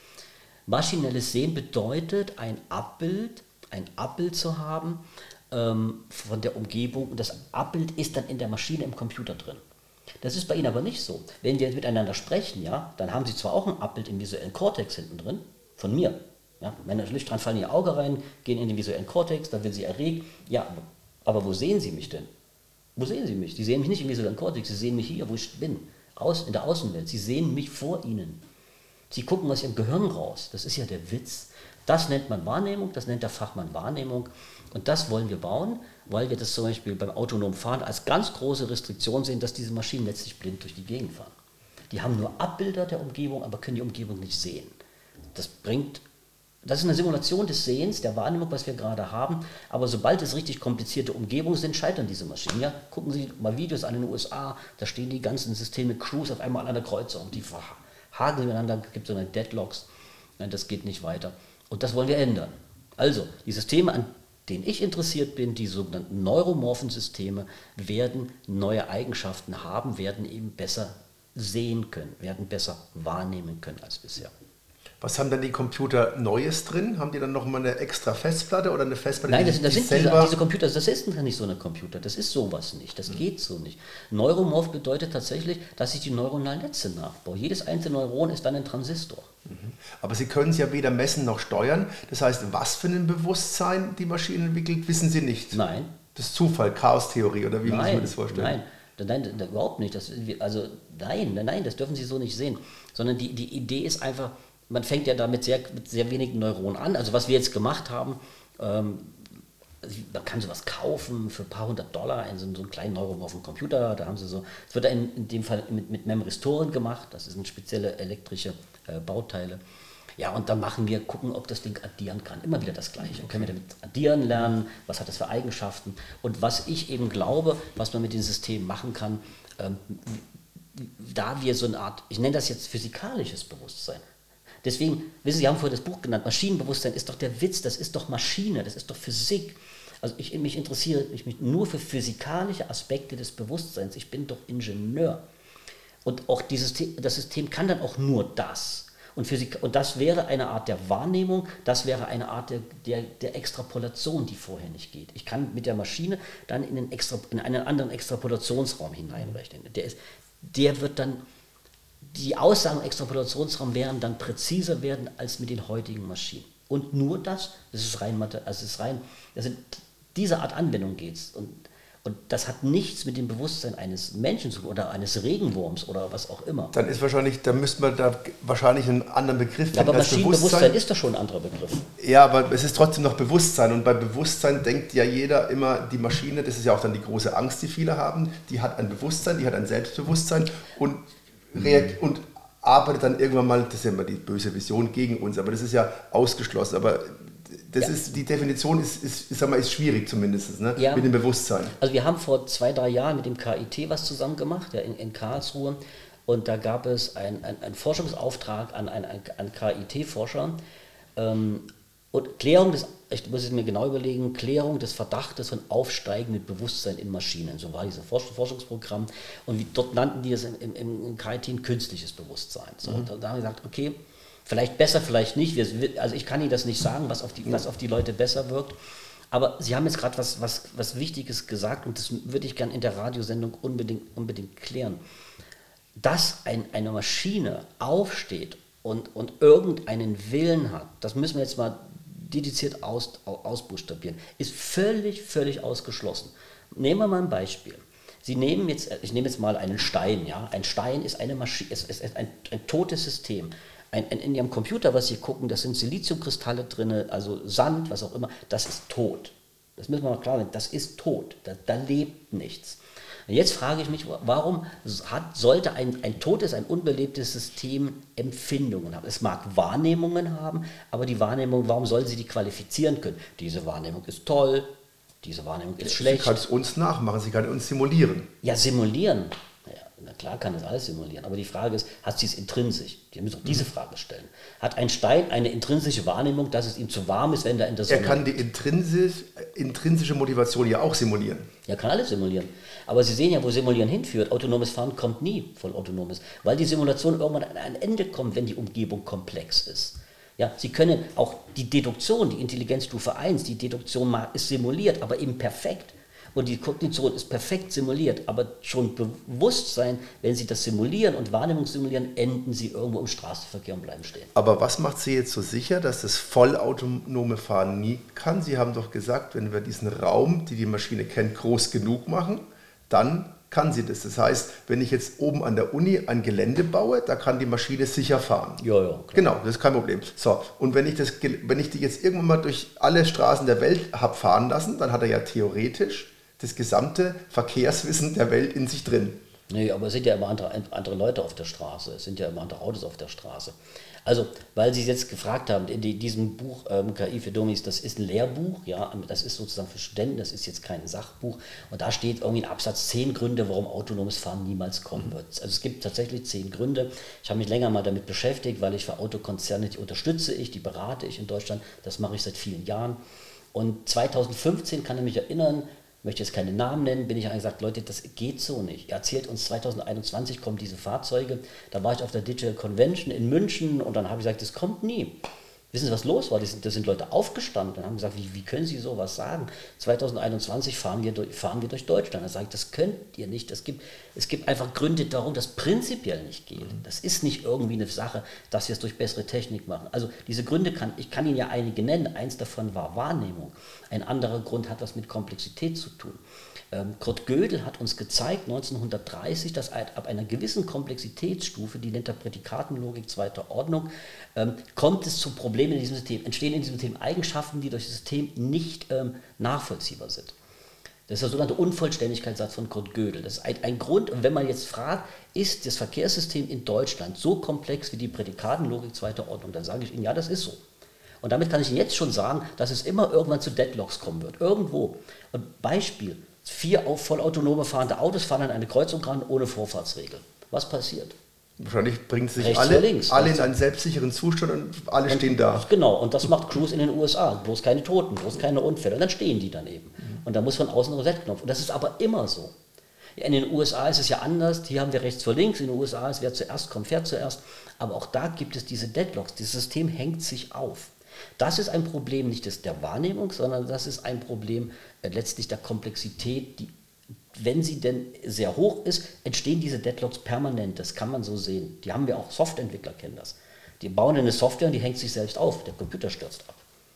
Maschinelles Sehen bedeutet, ein Abbild, ein Abbild zu haben ähm, von der Umgebung und das Abbild ist dann in der Maschine im Computer drin. Das ist bei Ihnen aber nicht so. Wenn wir miteinander sprechen, ja, dann haben Sie zwar auch ein Abbild im visuellen Kortex hinten drin, von mir. Ja, wenn natürlich dran fallen in Ihr Auge rein, gehen in den visuellen Kortex, dann werden Sie erregt. Ja, aber wo sehen Sie mich denn? Wo sehen Sie mich? Sie sehen mich nicht im visuellen Kortex, Sie sehen mich hier, wo ich bin aus, in der Außenwelt. Sie sehen mich vor ihnen. Sie gucken aus ihrem Gehirn raus. Das ist ja der Witz. Das nennt man Wahrnehmung, das nennt der Fachmann Wahrnehmung. Und das wollen wir bauen, weil wir das zum Beispiel beim autonomen Fahren als ganz große Restriktion sehen, dass diese Maschinen letztlich blind durch die Gegend fahren. Die haben nur Abbilder der Umgebung, aber können die Umgebung nicht sehen. Das bringt das ist eine Simulation des Sehens, der Wahrnehmung, was wir gerade haben. Aber sobald es richtig komplizierte Umgebungen sind, scheitern diese Maschinen. Ja, gucken Sie mal Videos an den USA, da stehen die ganzen Systeme Crews auf einmal an der Kreuzung. Die hageln miteinander, gibt so eine Deadlocks. Das geht nicht weiter. Und das wollen wir ändern. Also, die Systeme, an denen ich interessiert bin, die sogenannten neuromorphen Systeme, werden neue Eigenschaften haben, werden eben besser sehen können, werden besser wahrnehmen können als bisher. Was haben dann die Computer Neues drin? Haben die dann nochmal eine extra Festplatte oder eine Festplatte? Nein, das, das sind diese, diese, Computer, das ist nicht so eine Computer, das ist sowas nicht, das mhm. geht so nicht. Neuromorph bedeutet tatsächlich, dass ich die neuronalen Netze nachbaue. Jedes einzelne Neuron ist dann ein Transistor. Mhm. Aber Sie können es ja weder messen noch steuern. Das heißt, was für ein Bewusstsein die Maschine entwickelt, wissen Sie nicht. Nein. Das ist Zufall, Chaostheorie oder wie nein, muss man das vorstellen? Nein, nein, nein überhaupt nicht. Das, also nein, nein, das dürfen Sie so nicht sehen. Sondern die, die Idee ist einfach, man fängt ja da mit sehr, mit sehr wenigen Neuronen an. Also was wir jetzt gemacht haben, ähm, man kann sowas kaufen für ein paar hundert Dollar, in so, so einen kleinen neuromorphen Computer. Da haben sie so, es wird in, in dem Fall mit, mit Memristoren gemacht, das sind spezielle elektrische äh, Bauteile. Ja, und dann machen wir, gucken, ob das Ding addieren kann. Immer wieder das Gleiche. Und können wir damit addieren lernen, was hat das für Eigenschaften. Und was ich eben glaube, was man mit dem System machen kann, ähm, da wir so eine Art, ich nenne das jetzt physikalisches Bewusstsein, Deswegen, wissen Sie, Sie haben vorher das Buch genannt, Maschinenbewusstsein ist doch der Witz, das ist doch Maschine, das ist doch Physik. Also ich mich interessiere ich mich nur für physikalische Aspekte des Bewusstseins. Ich bin doch Ingenieur. Und auch dieses, das System kann dann auch nur das. Und, Physik, und das wäre eine Art der Wahrnehmung, das wäre eine Art der, der, der Extrapolation, die vorher nicht geht. Ich kann mit der Maschine dann in, den Extra, in einen anderen Extrapolationsraum hineinrechnen. Der, ist, der wird dann die Aussagen im Extrapolationsraum werden dann präziser werden als mit den heutigen Maschinen. Und nur das, das ist rein also ist rein, also diese Art Anwendung geht es. Und, und das hat nichts mit dem Bewusstsein eines Menschen zu tun oder eines Regenwurms oder was auch immer. Dann ist wahrscheinlich, da müsste man da wahrscheinlich einen anderen Begriff finden. Ja, aber Maschinenbewusstsein ist doch schon ein anderer Begriff. Ja, aber es ist trotzdem noch Bewusstsein. Und bei Bewusstsein denkt ja jeder immer, die Maschine, das ist ja auch dann die große Angst, die viele haben, die hat ein Bewusstsein, die hat ein Selbstbewusstsein und und arbeitet dann irgendwann mal, das ist ja immer die böse Vision gegen uns, aber das ist ja ausgeschlossen. Aber das ja. ist, die Definition ist, ist, ist, mal, ist schwierig zumindest, ne? Ja. mit dem Bewusstsein. Also wir haben vor zwei, drei Jahren mit dem KIT was zusammen gemacht, ja, in, in Karlsruhe. Und da gab es einen ein Forschungsauftrag an, an, an KIT-Forscher. Ähm, und Klärung des, ich muss es mir genau überlegen, Klärung des Verdachtes von aufsteigendem Bewusstsein in Maschinen. So war dieses Forschungsprogramm. Und wie, dort nannten die es im, im, im KIT künstliches Bewusstsein. So, mhm. da, da haben wir gesagt, okay, vielleicht besser, vielleicht nicht. Wir, also ich kann Ihnen das nicht sagen, was auf die, was auf die Leute besser wirkt. Aber Sie haben jetzt gerade was, was, was Wichtiges gesagt und das würde ich gerne in der Radiosendung unbedingt, unbedingt klären. Dass ein, eine Maschine aufsteht und, und irgendeinen Willen hat, das müssen wir jetzt mal dediziert aus, ausbuchstabieren, ist völlig, völlig ausgeschlossen. Nehmen wir mal ein Beispiel. Sie nehmen jetzt, ich nehme jetzt mal einen Stein, ja. Ein Stein ist eine Maschine, ist, ist ein, ein totes System. Ein, ein, in Ihrem Computer, was Sie gucken, da sind Siliziumkristalle drin, also Sand, was auch immer, das ist tot. Das müssen wir mal klar sein, das ist tot, da, da lebt nichts. Jetzt frage ich mich, warum hat, sollte ein, ein totes, ein unbelebtes System Empfindungen haben? Es mag Wahrnehmungen haben, aber die Wahrnehmung, warum soll sie die qualifizieren können? Diese Wahrnehmung ist toll, diese Wahrnehmung ist schlecht. Sie kann es uns nachmachen, sie kann uns simulieren. Ja, simulieren. Na klar kann es alles simulieren, aber die Frage ist, hat sie es intrinsisch? Die müssen auch diese mhm. Frage stellen. Hat ein Stein eine intrinsische Wahrnehmung, dass es ihm zu warm ist, wenn er in der Sonne... Er kann die intrinsisch, intrinsische Motivation ja auch simulieren. Er kann alles simulieren. Aber Sie sehen ja, wo Simulieren hinführt. Autonomes Fahren kommt nie voll autonomes, weil die Simulation irgendwann an ein Ende kommt, wenn die Umgebung komplex ist. Ja, Sie können auch die Deduktion, die Intelligenzstufe 1, die Deduktion ist simuliert, aber eben perfekt. Und die Kognition ist perfekt simuliert, aber schon Bewusstsein, wenn Sie das simulieren und Wahrnehmung simulieren, enden Sie irgendwo im Straßenverkehr und bleiben stehen. Aber was macht Sie jetzt so sicher, dass das vollautonome Fahren nie kann? Sie haben doch gesagt, wenn wir diesen Raum, die die Maschine kennt, groß genug machen, dann kann sie das. Das heißt, wenn ich jetzt oben an der Uni ein Gelände baue, da kann die Maschine sicher fahren. Ja, ja. Klar. Genau, das ist kein Problem. So, und wenn ich, das, wenn ich die jetzt irgendwann mal durch alle Straßen der Welt habe fahren lassen, dann hat er ja theoretisch das gesamte Verkehrswissen der Welt in sich drin. Nee, aber es sind ja immer andere, andere Leute auf der Straße, es sind ja immer andere Autos auf der Straße. Also, weil Sie jetzt gefragt haben, in diesem Buch ähm, KI für Dummies, das ist ein Lehrbuch, ja, das ist sozusagen für Studenten, das ist jetzt kein Sachbuch. Und da steht irgendwie in Absatz zehn Gründe, warum autonomes Fahren niemals kommen wird. Also es gibt tatsächlich zehn Gründe. Ich habe mich länger mal damit beschäftigt, weil ich für Autokonzerne, die unterstütze ich, die berate ich in Deutschland, das mache ich seit vielen Jahren. Und 2015 kann ich mich erinnern, möchte jetzt keine Namen nennen, bin ich gesagt, Leute, das geht so nicht. Er erzählt uns, 2021 kommen diese Fahrzeuge. Da war ich auf der Digital Convention in München und dann habe ich gesagt, das kommt nie. Wissen Sie, was los war? Da sind, Leute aufgestanden und haben gesagt, wie, wie, können Sie sowas sagen? 2021 fahren wir, durch, fahren wir durch Deutschland. Da sage ich, das könnt ihr nicht. Es gibt, es gibt einfach Gründe darum, dass prinzipiell nicht geht. Das ist nicht irgendwie eine Sache, dass wir es durch bessere Technik machen. Also diese Gründe kann, ich kann Ihnen ja einige nennen. Eins davon war Wahrnehmung. Ein anderer Grund hat was mit Komplexität zu tun. Ähm, Kurt Gödel hat uns gezeigt, 1930, dass ab einer gewissen Komplexitätsstufe, die nennt er Prädikatenlogik zweiter Ordnung, ähm, kommt es zu Problemen in diesem System, entstehen in diesem System Eigenschaften, die durch das System nicht ähm, nachvollziehbar sind. Das ist der sogenannte Unvollständigkeitssatz von Kurt Gödel. Das ist ein, ein, Grund, und wenn man jetzt fragt, ist das Verkehrssystem in Deutschland so komplex wie die Prädikatenlogik zweiter Ordnung, dann sage ich Ihnen, ja, das ist so. Und damit kann ich Ihnen jetzt schon sagen, dass es immer irgendwann zu Deadlocks kommen wird. Irgendwo. Und Beispiel, vier vollautonome fahrende Autos fahren an eine Kreuzung ran ohne Vorfahrtsregel. Was passiert? Wahrscheinlich bringen sich alle, links, alle in einen selbstsicheren Zustand und alle und, stehen da. Genau, und das macht Cruise in den USA. Bloß keine Toten, bloß keine Unfälle. Und dann stehen die daneben. Mhm. Und da muss von außen ein Reset-Knopf. Und das ist aber immer so. In den USA ist es ja anders. Hier haben wir rechts vor links. In den USA ist wer zuerst kommt, fährt zuerst. Aber auch da gibt es diese Deadlocks. Dieses System hängt sich auf. Das ist ein Problem nicht des, der Wahrnehmung, sondern das ist ein Problem äh, letztlich der Komplexität, die, wenn sie denn sehr hoch ist, entstehen diese Deadlocks permanent. Das kann man so sehen. Die haben wir auch, Softentwickler kennen das. Die bauen eine Software und die hängt sich selbst auf. Der Computer stürzt ab.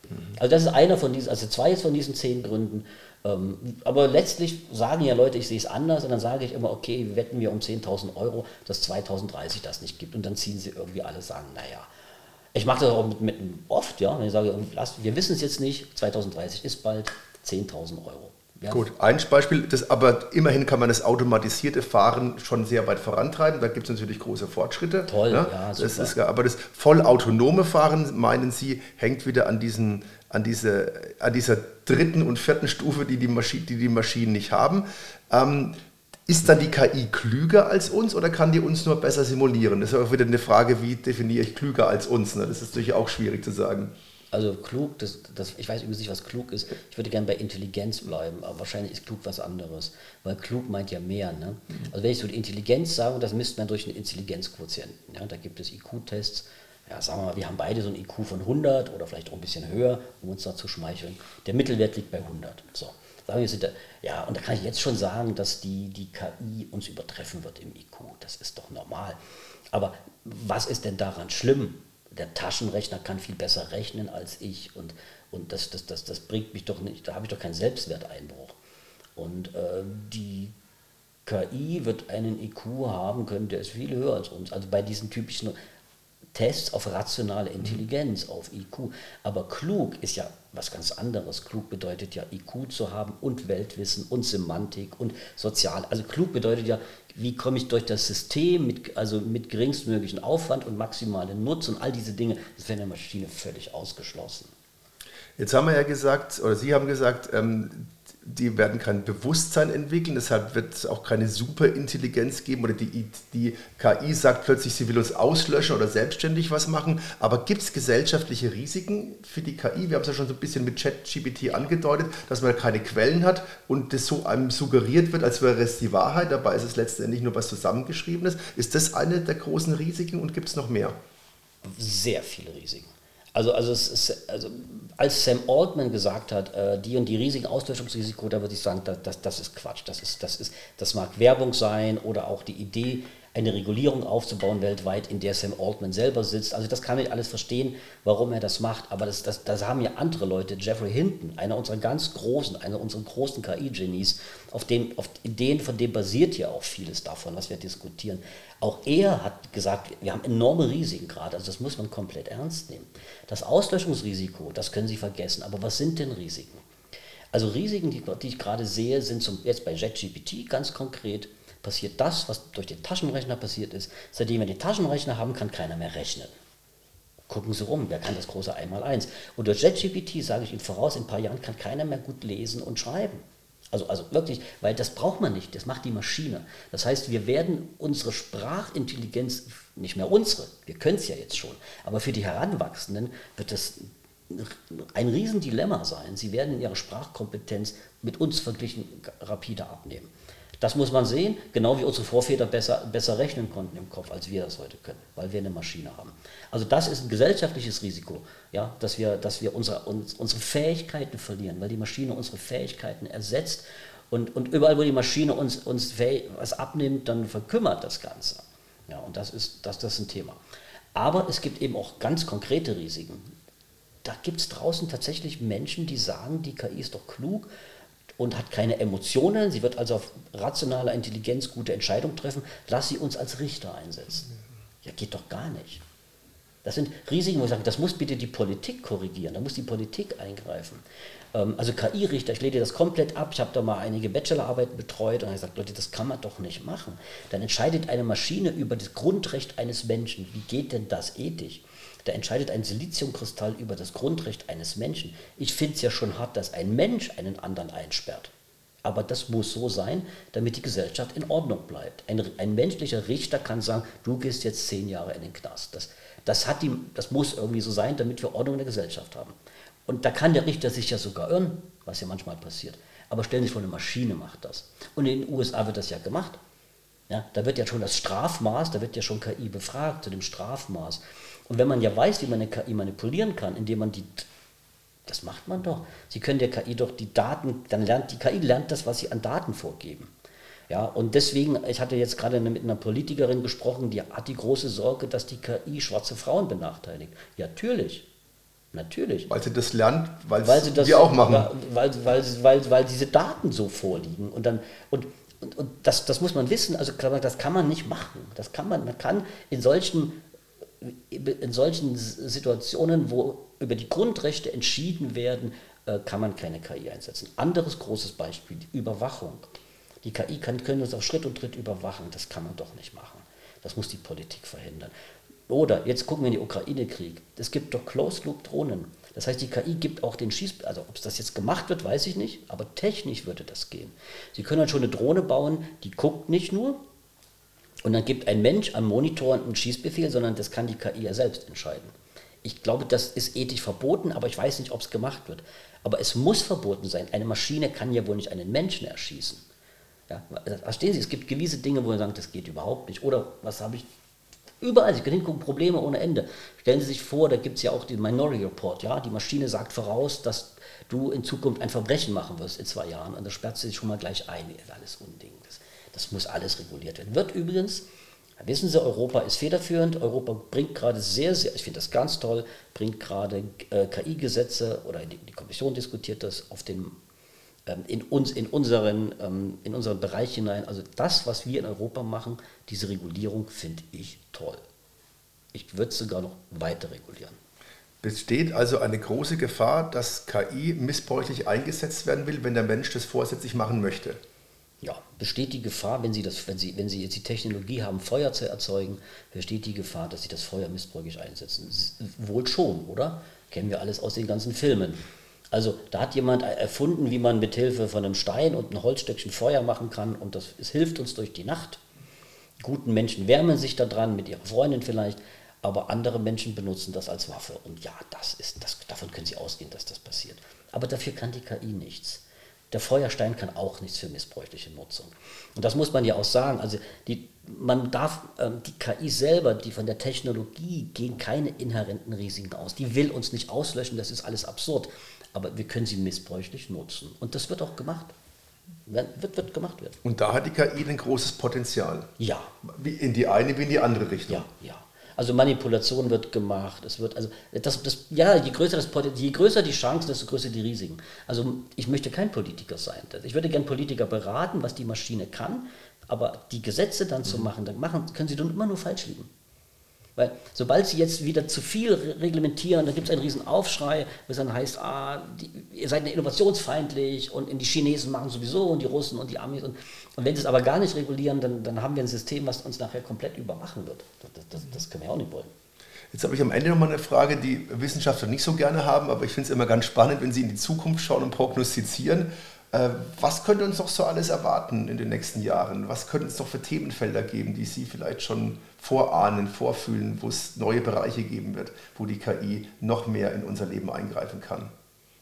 Mhm. Also das ist einer von diesen, also zwei von diesen zehn Gründen. Ähm, aber letztlich sagen ja Leute, ich sehe es anders und dann sage ich immer, okay, wetten wir um 10.000 Euro, dass 2030 das nicht gibt. Und dann ziehen sie irgendwie alle sagen, naja, ich mache das auch mit, mit, oft, ja, wenn ich sage, lass, wir wissen es jetzt nicht, 2030 ist bald 10.000 Euro. Ja. Gut, ein Beispiel, das, aber immerhin kann man das automatisierte Fahren schon sehr weit vorantreiben. Da gibt es natürlich große Fortschritte. Toll, ne? ja, super. das ist, Aber das vollautonome Fahren, meinen Sie, hängt wieder an, diesen, an, diese, an dieser dritten und vierten Stufe, die die, Maschi die, die Maschinen nicht haben. Ähm, ist dann die KI klüger als uns oder kann die uns nur besser simulieren? Das ist auch wieder eine Frage, wie definiere ich klüger als uns? Ne? Das ist natürlich auch schwierig zu sagen. Also klug, das, das, ich weiß übrigens nicht, was klug ist. Ich würde gerne bei Intelligenz bleiben, aber wahrscheinlich ist klug was anderes. Weil klug meint ja mehr. Ne? Also wenn ich so die Intelligenz sage, das misst man durch einen Intelligenzquotienten. Ja? Da gibt es IQ-Tests. Ja, sagen wir mal, wir haben beide so ein IQ von 100 oder vielleicht auch ein bisschen höher, um uns da zu schmeicheln. Der Mittelwert liegt bei 100. So. Sagen wir, sind da, ja, und da kann ich jetzt schon sagen, dass die, die KI uns übertreffen wird im IQ. Das ist doch normal. Aber was ist denn daran schlimm? Der Taschenrechner kann viel besser rechnen als ich und, und das, das, das, das bringt mich doch nicht, da habe ich doch keinen Selbstwerteinbruch. Und äh, die KI wird einen IQ haben können, der ist viel höher als uns. Also bei diesen typischen Tests auf rationale Intelligenz, auf IQ. Aber klug ist ja was ganz anderes. Klug bedeutet ja IQ zu haben und Weltwissen und Semantik und Sozial. Also klug bedeutet ja, wie komme ich durch das System mit, also mit geringstmöglichen Aufwand und maximalen Nutzen und all diese Dinge. Das wäre in der Maschine völlig ausgeschlossen. Jetzt haben wir ja gesagt, oder Sie haben gesagt, ähm, die werden kein Bewusstsein entwickeln, deshalb wird es auch keine Superintelligenz geben oder die, die KI sagt plötzlich, sie will uns auslöschen oder selbstständig was machen. Aber gibt es gesellschaftliche Risiken für die KI? Wir haben es ja schon so ein bisschen mit ChatGPT angedeutet, dass man keine Quellen hat und das so einem suggeriert wird, als wäre es die Wahrheit. Dabei ist es letztendlich nur was Zusammengeschriebenes. Ist das eine der großen Risiken und gibt es noch mehr? Sehr viele Risiken. Also, also, ist, also als Sam Altman gesagt hat, äh, die und die riesigen Auslöschungsrisiko, da würde ich sagen, das, das, das ist Quatsch. Das, ist, das, ist, das mag Werbung sein oder auch die Idee, eine Regulierung aufzubauen weltweit, in der Sam Altman selber sitzt. Also das kann ich alles verstehen, warum er das macht, aber das, das, das haben ja andere Leute. Jeffrey Hinton, einer unserer ganz großen, einer unserer großen KI-Genies, auf, den, auf Ideen, von dem basiert ja auch vieles davon, was wir diskutieren. Auch er hat gesagt, wir haben enorme Risiken gerade, also das muss man komplett ernst nehmen. Das Auslöschungsrisiko, das können Sie vergessen, aber was sind denn Risiken? Also Risiken, die, die ich gerade sehe, sind zum, jetzt bei JetGPT ganz konkret, passiert das, was durch den Taschenrechner passiert ist. Seitdem wir den Taschenrechner haben, kann keiner mehr rechnen. Gucken Sie rum, wer kann das große Einmaleins? Und durch JetGPT, sage ich Ihnen voraus, in ein paar Jahren kann keiner mehr gut lesen und schreiben. Also, also wirklich, weil das braucht man nicht, das macht die Maschine. Das heißt, wir werden unsere Sprachintelligenz, nicht mehr unsere, wir können es ja jetzt schon, aber für die Heranwachsenden wird das ein Riesendilemma sein. Sie werden in ihrer Sprachkompetenz mit uns verglichen rapide abnehmen. Das muss man sehen, genau wie unsere Vorväter besser, besser rechnen konnten im Kopf, als wir das heute können, weil wir eine Maschine haben. Also das ist ein gesellschaftliches Risiko, ja, dass wir, dass wir unsere, uns, unsere Fähigkeiten verlieren, weil die Maschine unsere Fähigkeiten ersetzt und, und überall, wo die Maschine uns, uns was abnimmt, dann verkümmert das Ganze. Ja, und das ist, das, das ist ein Thema. Aber es gibt eben auch ganz konkrete Risiken. Da gibt es draußen tatsächlich Menschen, die sagen, die KI ist doch klug und hat keine Emotionen, sie wird also auf rationaler Intelligenz gute Entscheidungen treffen, lass sie uns als Richter einsetzen. Ja, geht doch gar nicht. Das sind Risiken, wo ich sage, das muss bitte die Politik korrigieren, da muss die Politik eingreifen. Ähm, also KI-Richter, ich lehne das komplett ab, ich habe da mal einige Bachelorarbeiten betreut und habe gesagt, Leute, das kann man doch nicht machen. Dann entscheidet eine Maschine über das Grundrecht eines Menschen. Wie geht denn das ethisch? Da entscheidet ein Siliziumkristall über das Grundrecht eines Menschen. Ich finde es ja schon hart, dass ein Mensch einen anderen einsperrt. Aber das muss so sein, damit die Gesellschaft in Ordnung bleibt. Ein, ein menschlicher Richter kann sagen, du gehst jetzt zehn Jahre in den Knast. Das, das, hat die, das muss irgendwie so sein, damit wir Ordnung in der Gesellschaft haben. Und da kann der Richter sich ja sogar irren, was ja manchmal passiert. Aber stellen Sie sich vor, eine Maschine macht das. Und in den USA wird das ja gemacht. Ja, da wird ja schon das Strafmaß, da wird ja schon KI befragt zu dem Strafmaß. Und wenn man ja weiß, wie man eine KI manipulieren kann, indem man die, das macht man doch. Sie können der KI doch die Daten, dann lernt die KI lernt das, was sie an Daten vorgeben. Ja, und deswegen, ich hatte jetzt gerade mit einer Politikerin gesprochen, die hat die große Sorge, dass die KI schwarze Frauen benachteiligt. Ja, natürlich. Natürlich. Weil sie das lernt, weil, weil sie das wir auch machen. Weil, weil, weil, weil diese Daten so vorliegen. Und, dann, und, und, und das, das muss man wissen, also das kann man nicht machen. Das kann man, man kann in solchen in solchen Situationen, wo über die Grundrechte entschieden werden, äh, kann man keine KI einsetzen. Anderes großes Beispiel, die Überwachung. Die KI kann, können uns auf Schritt und Tritt überwachen, das kann man doch nicht machen. Das muss die Politik verhindern. Oder jetzt gucken wir in den Ukraine-Krieg. Es gibt doch Closed-Loop-Drohnen. Das heißt, die KI gibt auch den Schieß... Also ob es das jetzt gemacht wird, weiß ich nicht, aber technisch würde das gehen. Sie können halt schon eine Drohne bauen, die guckt nicht nur, und dann gibt ein Mensch am Monitor einen Schießbefehl, sondern das kann die KI ja selbst entscheiden. Ich glaube, das ist ethisch verboten, aber ich weiß nicht, ob es gemacht wird. Aber es muss verboten sein. Eine Maschine kann ja wohl nicht einen Menschen erschießen. Ja, verstehen Sie, es gibt gewisse Dinge, wo man sagt, das geht überhaupt nicht. Oder was habe ich Überall, Sie können hingucken, Probleme ohne Ende. Stellen Sie sich vor, da gibt es ja auch den Minority Report, ja, die Maschine sagt voraus, dass du in Zukunft ein Verbrechen machen wirst in zwei Jahren und da sperrt sie sich schon mal gleich ein. Das ist alles Unding. Das das muss alles reguliert werden. Wird übrigens, wissen Sie, Europa ist federführend. Europa bringt gerade sehr, sehr, ich finde das ganz toll, bringt gerade äh, KI-Gesetze oder die, die, Kommission diskutiert das auf den, in, uns, in, unseren, ähm, in unseren Bereich hinein. Also das, was wir in Europa machen, diese Regulierung finde ich toll. Ich würde es sogar noch weiter regulieren. Besteht also eine große Gefahr, dass KI missbräuchlich eingesetzt werden will, wenn der Mensch das vorsätzlich machen möchte? ja, besteht die Gefahr, wenn Sie, das, wenn, Sie, wenn Sie jetzt die Technologie haben, Feuer zu erzeugen, besteht die Gefahr, dass Sie das Feuer missbräuchlich einsetzen? Wohl schon, oder? Kennen wir alles aus den ganzen Filmen. Also da hat jemand erfunden, wie man mit Hilfe von einem Stein und einem Holzstöckchen Feuer machen kann und das es hilft uns durch die Nacht. Guten Menschen wärmen sich daran, mit ihrer Freundin vielleicht, aber andere Menschen benutzen das als Waffe. Und ja, das ist, das, davon können Sie ausgehen, dass das passiert. Aber dafür kann die KI nichts. Der Feuerstein kann auch nichts für missbräuchliche Nutzung. Und das muss man ja auch sagen. Also die, man darf, ähm, die KI selber, die von der Technologie gehen keine inhärenten Risiken aus. Die will uns nicht auslöschen, das ist alles absurd. Aber wir können sie missbräuchlich nutzen. Und das wird auch gemacht. Wird, wird gemacht werden. Und da hat die KI ein großes Potenzial. Ja. Wie in die eine wie in die andere Richtung. Ja, ja. Also Manipulation wird gemacht. Es wird, also das, das, ja, je größer, das, je größer die Chancen, desto größer die Risiken. Also ich möchte kein Politiker sein. Ich würde gern Politiker beraten, was die Maschine kann, aber die Gesetze dann zu mhm. machen, dann machen, können sie dann immer nur falsch liegen. Weil sobald sie jetzt wieder zu viel reglementieren, dann gibt es einen riesen Aufschrei, was dann heißt, ah, die, ihr seid und die Russen und die Amis. Und, und wenn sie es aber gar nicht regulieren, dann, dann haben wir ein System, was uns nachher komplett überwachen wird. Das, das, das können wir auch nicht wollen. Jetzt habe ich am Ende nochmal eine Frage, die Wissenschaftler nicht so gerne haben, aber ich finde es immer ganz spannend, wenn sie in die Zukunft schauen und prognostizieren. Äh, was könnte uns noch so alles erwarten in den nächsten Jahren? Was könnte es noch für Themenfelder geben, die Sie vielleicht schon vorahnen, vorfühlen, wo es neue Bereiche geben wird, wo die KI noch mehr in unser Leben eingreifen kann?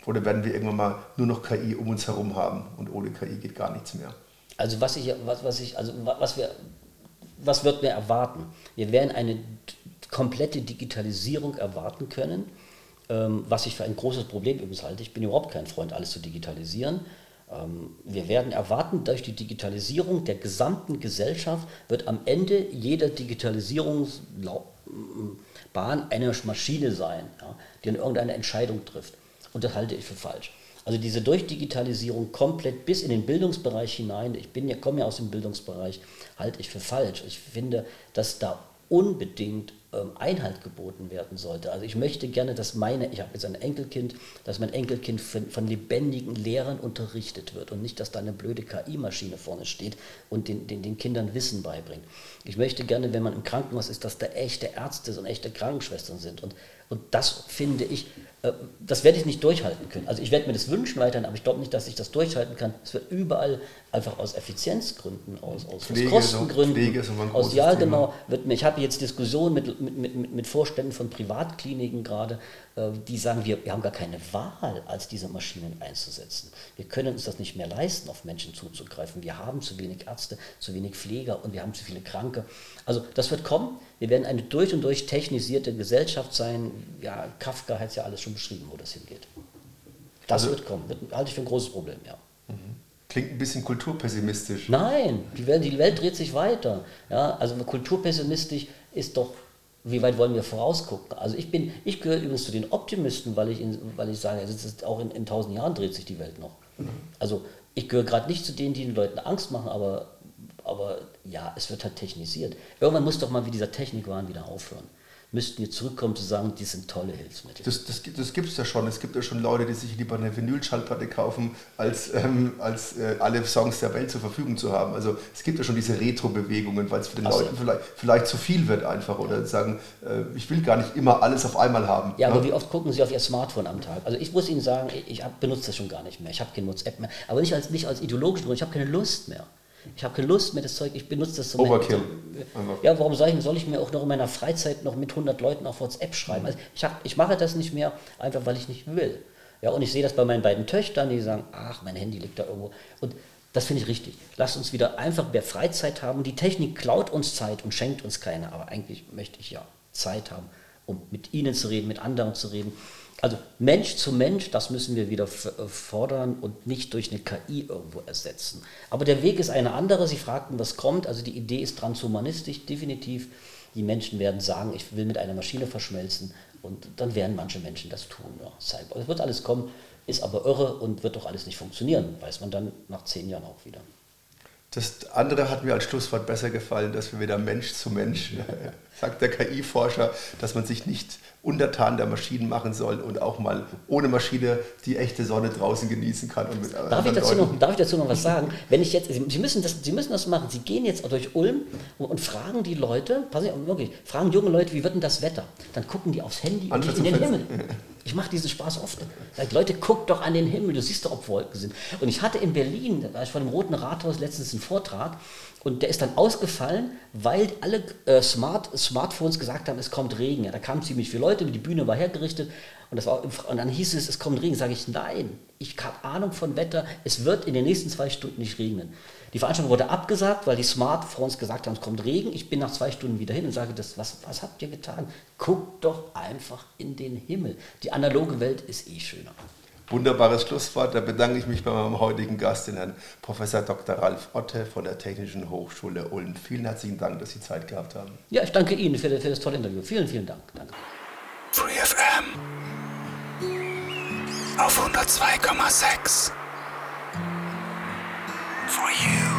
Oder werden wir irgendwann mal nur noch KI um uns herum haben und ohne KI geht gar nichts mehr? Also was ich, was, was ich, also was wir, was wird mir erwarten? Wir werden eine komplette Digitalisierung erwarten können, ähm, was ich für ein großes Problem übrigens halte. Ich bin überhaupt kein Freund, alles zu digitalisieren. Ähm, wir werden erwarten, durch die Digitalisierung der gesamten Gesellschaft wird am Ende jeder Digitalisierungsbahn eine Maschine sein, die dann irgendeine Entscheidung trifft. Und das halte ich für falsch. Also diese Durchdigitalisierung komplett bis in den Bildungsbereich hinein, ich bin ja, komme ja aus dem Bildungsbereich, halte ich für falsch. Ich finde, dass da unbedingt Einhalt geboten werden sollte. Also ich möchte gerne, dass meine, ich habe jetzt ein Enkelkind, dass mein Enkelkind von, von, lebendigen Lehrern unterrichtet wird und nicht, dass da eine blöde KI-Maschine vorne steht und den, den, den Kindern Wissen beibringt. Ich möchte gerne, wenn man im Krankenhaus ist, dass da echte Ärzte und echte Krankenschwestern sind. Und, und das finde ich das werde ich nicht durchhalten können. Also ich werde mir das wünschen weiterhin, aber ich glaube nicht, dass ich das durchhalten kann. Es wird überall einfach aus Effizienzgründen, aus, aus, Pflege, Kostengründen, Pflege ist ein aus ja genau, wird mir, ich habe jetzt Diskussionen mit, mit, mit, mit Vorständen von Privatkliniken gerade, äh, die sagen, wir, wir haben gar keine Wahl, als diese Maschinen einzusetzen. Wir können uns das nicht mehr leisten, auf Menschen zuzugreifen. Wir haben zu wenig Ärzte, zu wenig Pfleger und wir haben zu viele Kranke. Also das wird kommen. Wir werden eine durch und durch technisierte Gesellschaft sein. Ja, Kafka hat es ja alles schon beschrieben, wo das hingeht. Das also, wird kommen. Das halte ich für ein großes Problem, ja. Mhm. Klingt ein bisschen kulturpessimistisch. Nein, die Welt, die Welt dreht sich weiter. Ja, also kulturpessimistisch ist doch, wie weit wollen wir vorausgucken? Also ich bin, ich gehöre übrigens zu den Optimisten, weil ich, in, weil ich sage, ist, auch in, in tausend Jahren dreht sich die Welt noch. Mhm. Also ich gehöre gerade nicht zu denen, die den Leuten Angst machen, aber, aber ja, es wird halt technisiert. Irgendwann muss doch mal wie dieser Technikwahn wieder aufhören müssten jetzt zurückkommen zu sagen, die sind tolle Hilfsmittel. Das, das, das gibt es ja schon. Es gibt ja schon Leute, die sich lieber eine Vinylschallplatte kaufen, als, ähm, als äh, alle Songs der Welt zur Verfügung zu haben. Also es gibt ja schon diese Retro-Bewegungen, weil es für den also, Leuten vielleicht, vielleicht zu viel wird einfach oder sagen, äh, ich will gar nicht immer alles auf einmal haben. Ja, ja, aber wie oft gucken Sie auf Ihr Smartphone am Tag? Also ich muss Ihnen sagen, ich, ich benutze das schon gar nicht mehr. Ich habe keine WhatsApp mehr. Aber nicht als, nicht als ideologischen Grund, ich habe keine Lust mehr. Ich habe keine Lust mehr, das Zeug, ich benutze das so. Overkill. ja, warum soll ich, soll ich mir auch noch in meiner Freizeit noch mit 100 Leuten auf WhatsApp schreiben? Also ich, hab, ich mache das nicht mehr, einfach weil ich nicht will. Ja, und ich sehe das bei meinen beiden Töchtern, die sagen, ach, mein Handy liegt da irgendwo. Und das finde ich richtig. Lasst uns wieder einfach mehr Freizeit haben. Die Technik klaut uns Zeit und schenkt uns keine, aber eigentlich möchte ich ja Zeit haben, um mit Ihnen zu reden, mit anderen zu reden. Also Mensch zu Mensch, das müssen wir wieder äh, fordern und nicht durch eine KI irgendwo ersetzen. Aber der Weg ist eine andere. Sie fragten, was kommt. Also die Idee ist transhumanistisch, definitiv. Die Menschen werden sagen, ich will mit einer Maschine verschmelzen und dann werden manche Menschen das tun. Ja, es wird alles kommen, ist aber irre und wird doch alles nicht funktionieren, weiß man dann nach zehn Jahren auch wieder. Das andere hat mir als Schlusswort besser gefallen, dass wir wieder Mensch zu Mensch, sagt der KI-Forscher, dass man sich nicht untertan der Maschinen machen soll und auch mal ohne Maschine die echte Sonne draußen genießen kann. Und mit darf, ich dazu noch, darf ich dazu noch was sagen? Wenn ich jetzt, Sie müssen das, Sie müssen das machen. Sie gehen jetzt durch Ulm und, und fragen die Leute, passen Sie wirklich, fragen junge Leute, wie wird denn das Wetter? Dann gucken die aufs Handy und in den Himmel. Ich mache diesen Spaß oft. Sag, Leute, guckt doch an den Himmel, du siehst doch, ob Wolken sind. Und ich hatte in Berlin, da war ich vor dem Roten Rathaus letztens einen Vortrag und der ist dann ausgefallen, weil alle äh, Smart, Smartphones gesagt haben, es kommt Regen. Ja, da kamen ziemlich viele Leute, die Bühne war hergerichtet und, das war, und dann hieß es, es kommt Regen. Sage ich, nein, ich habe Ahnung von Wetter, es wird in den nächsten zwei Stunden nicht regnen. Die Veranstaltung wurde abgesagt, weil die Smartphones gesagt haben, es kommt Regen. Ich bin nach zwei Stunden wieder hin und sage, das, was, was habt ihr getan? Guckt doch einfach in den Himmel. Die analoge Welt ist eh schöner. Wunderbares Schlusswort. Da bedanke ich mich bei meinem heutigen Gast, den Herrn Professor Dr. Ralf Otte von der Technischen Hochschule Ulm. Vielen herzlichen Dank, dass Sie Zeit gehabt haben. Ja, ich danke Ihnen für, für das tolle Interview. Vielen, vielen Dank. Danke. Free FM auf 102,6 For you.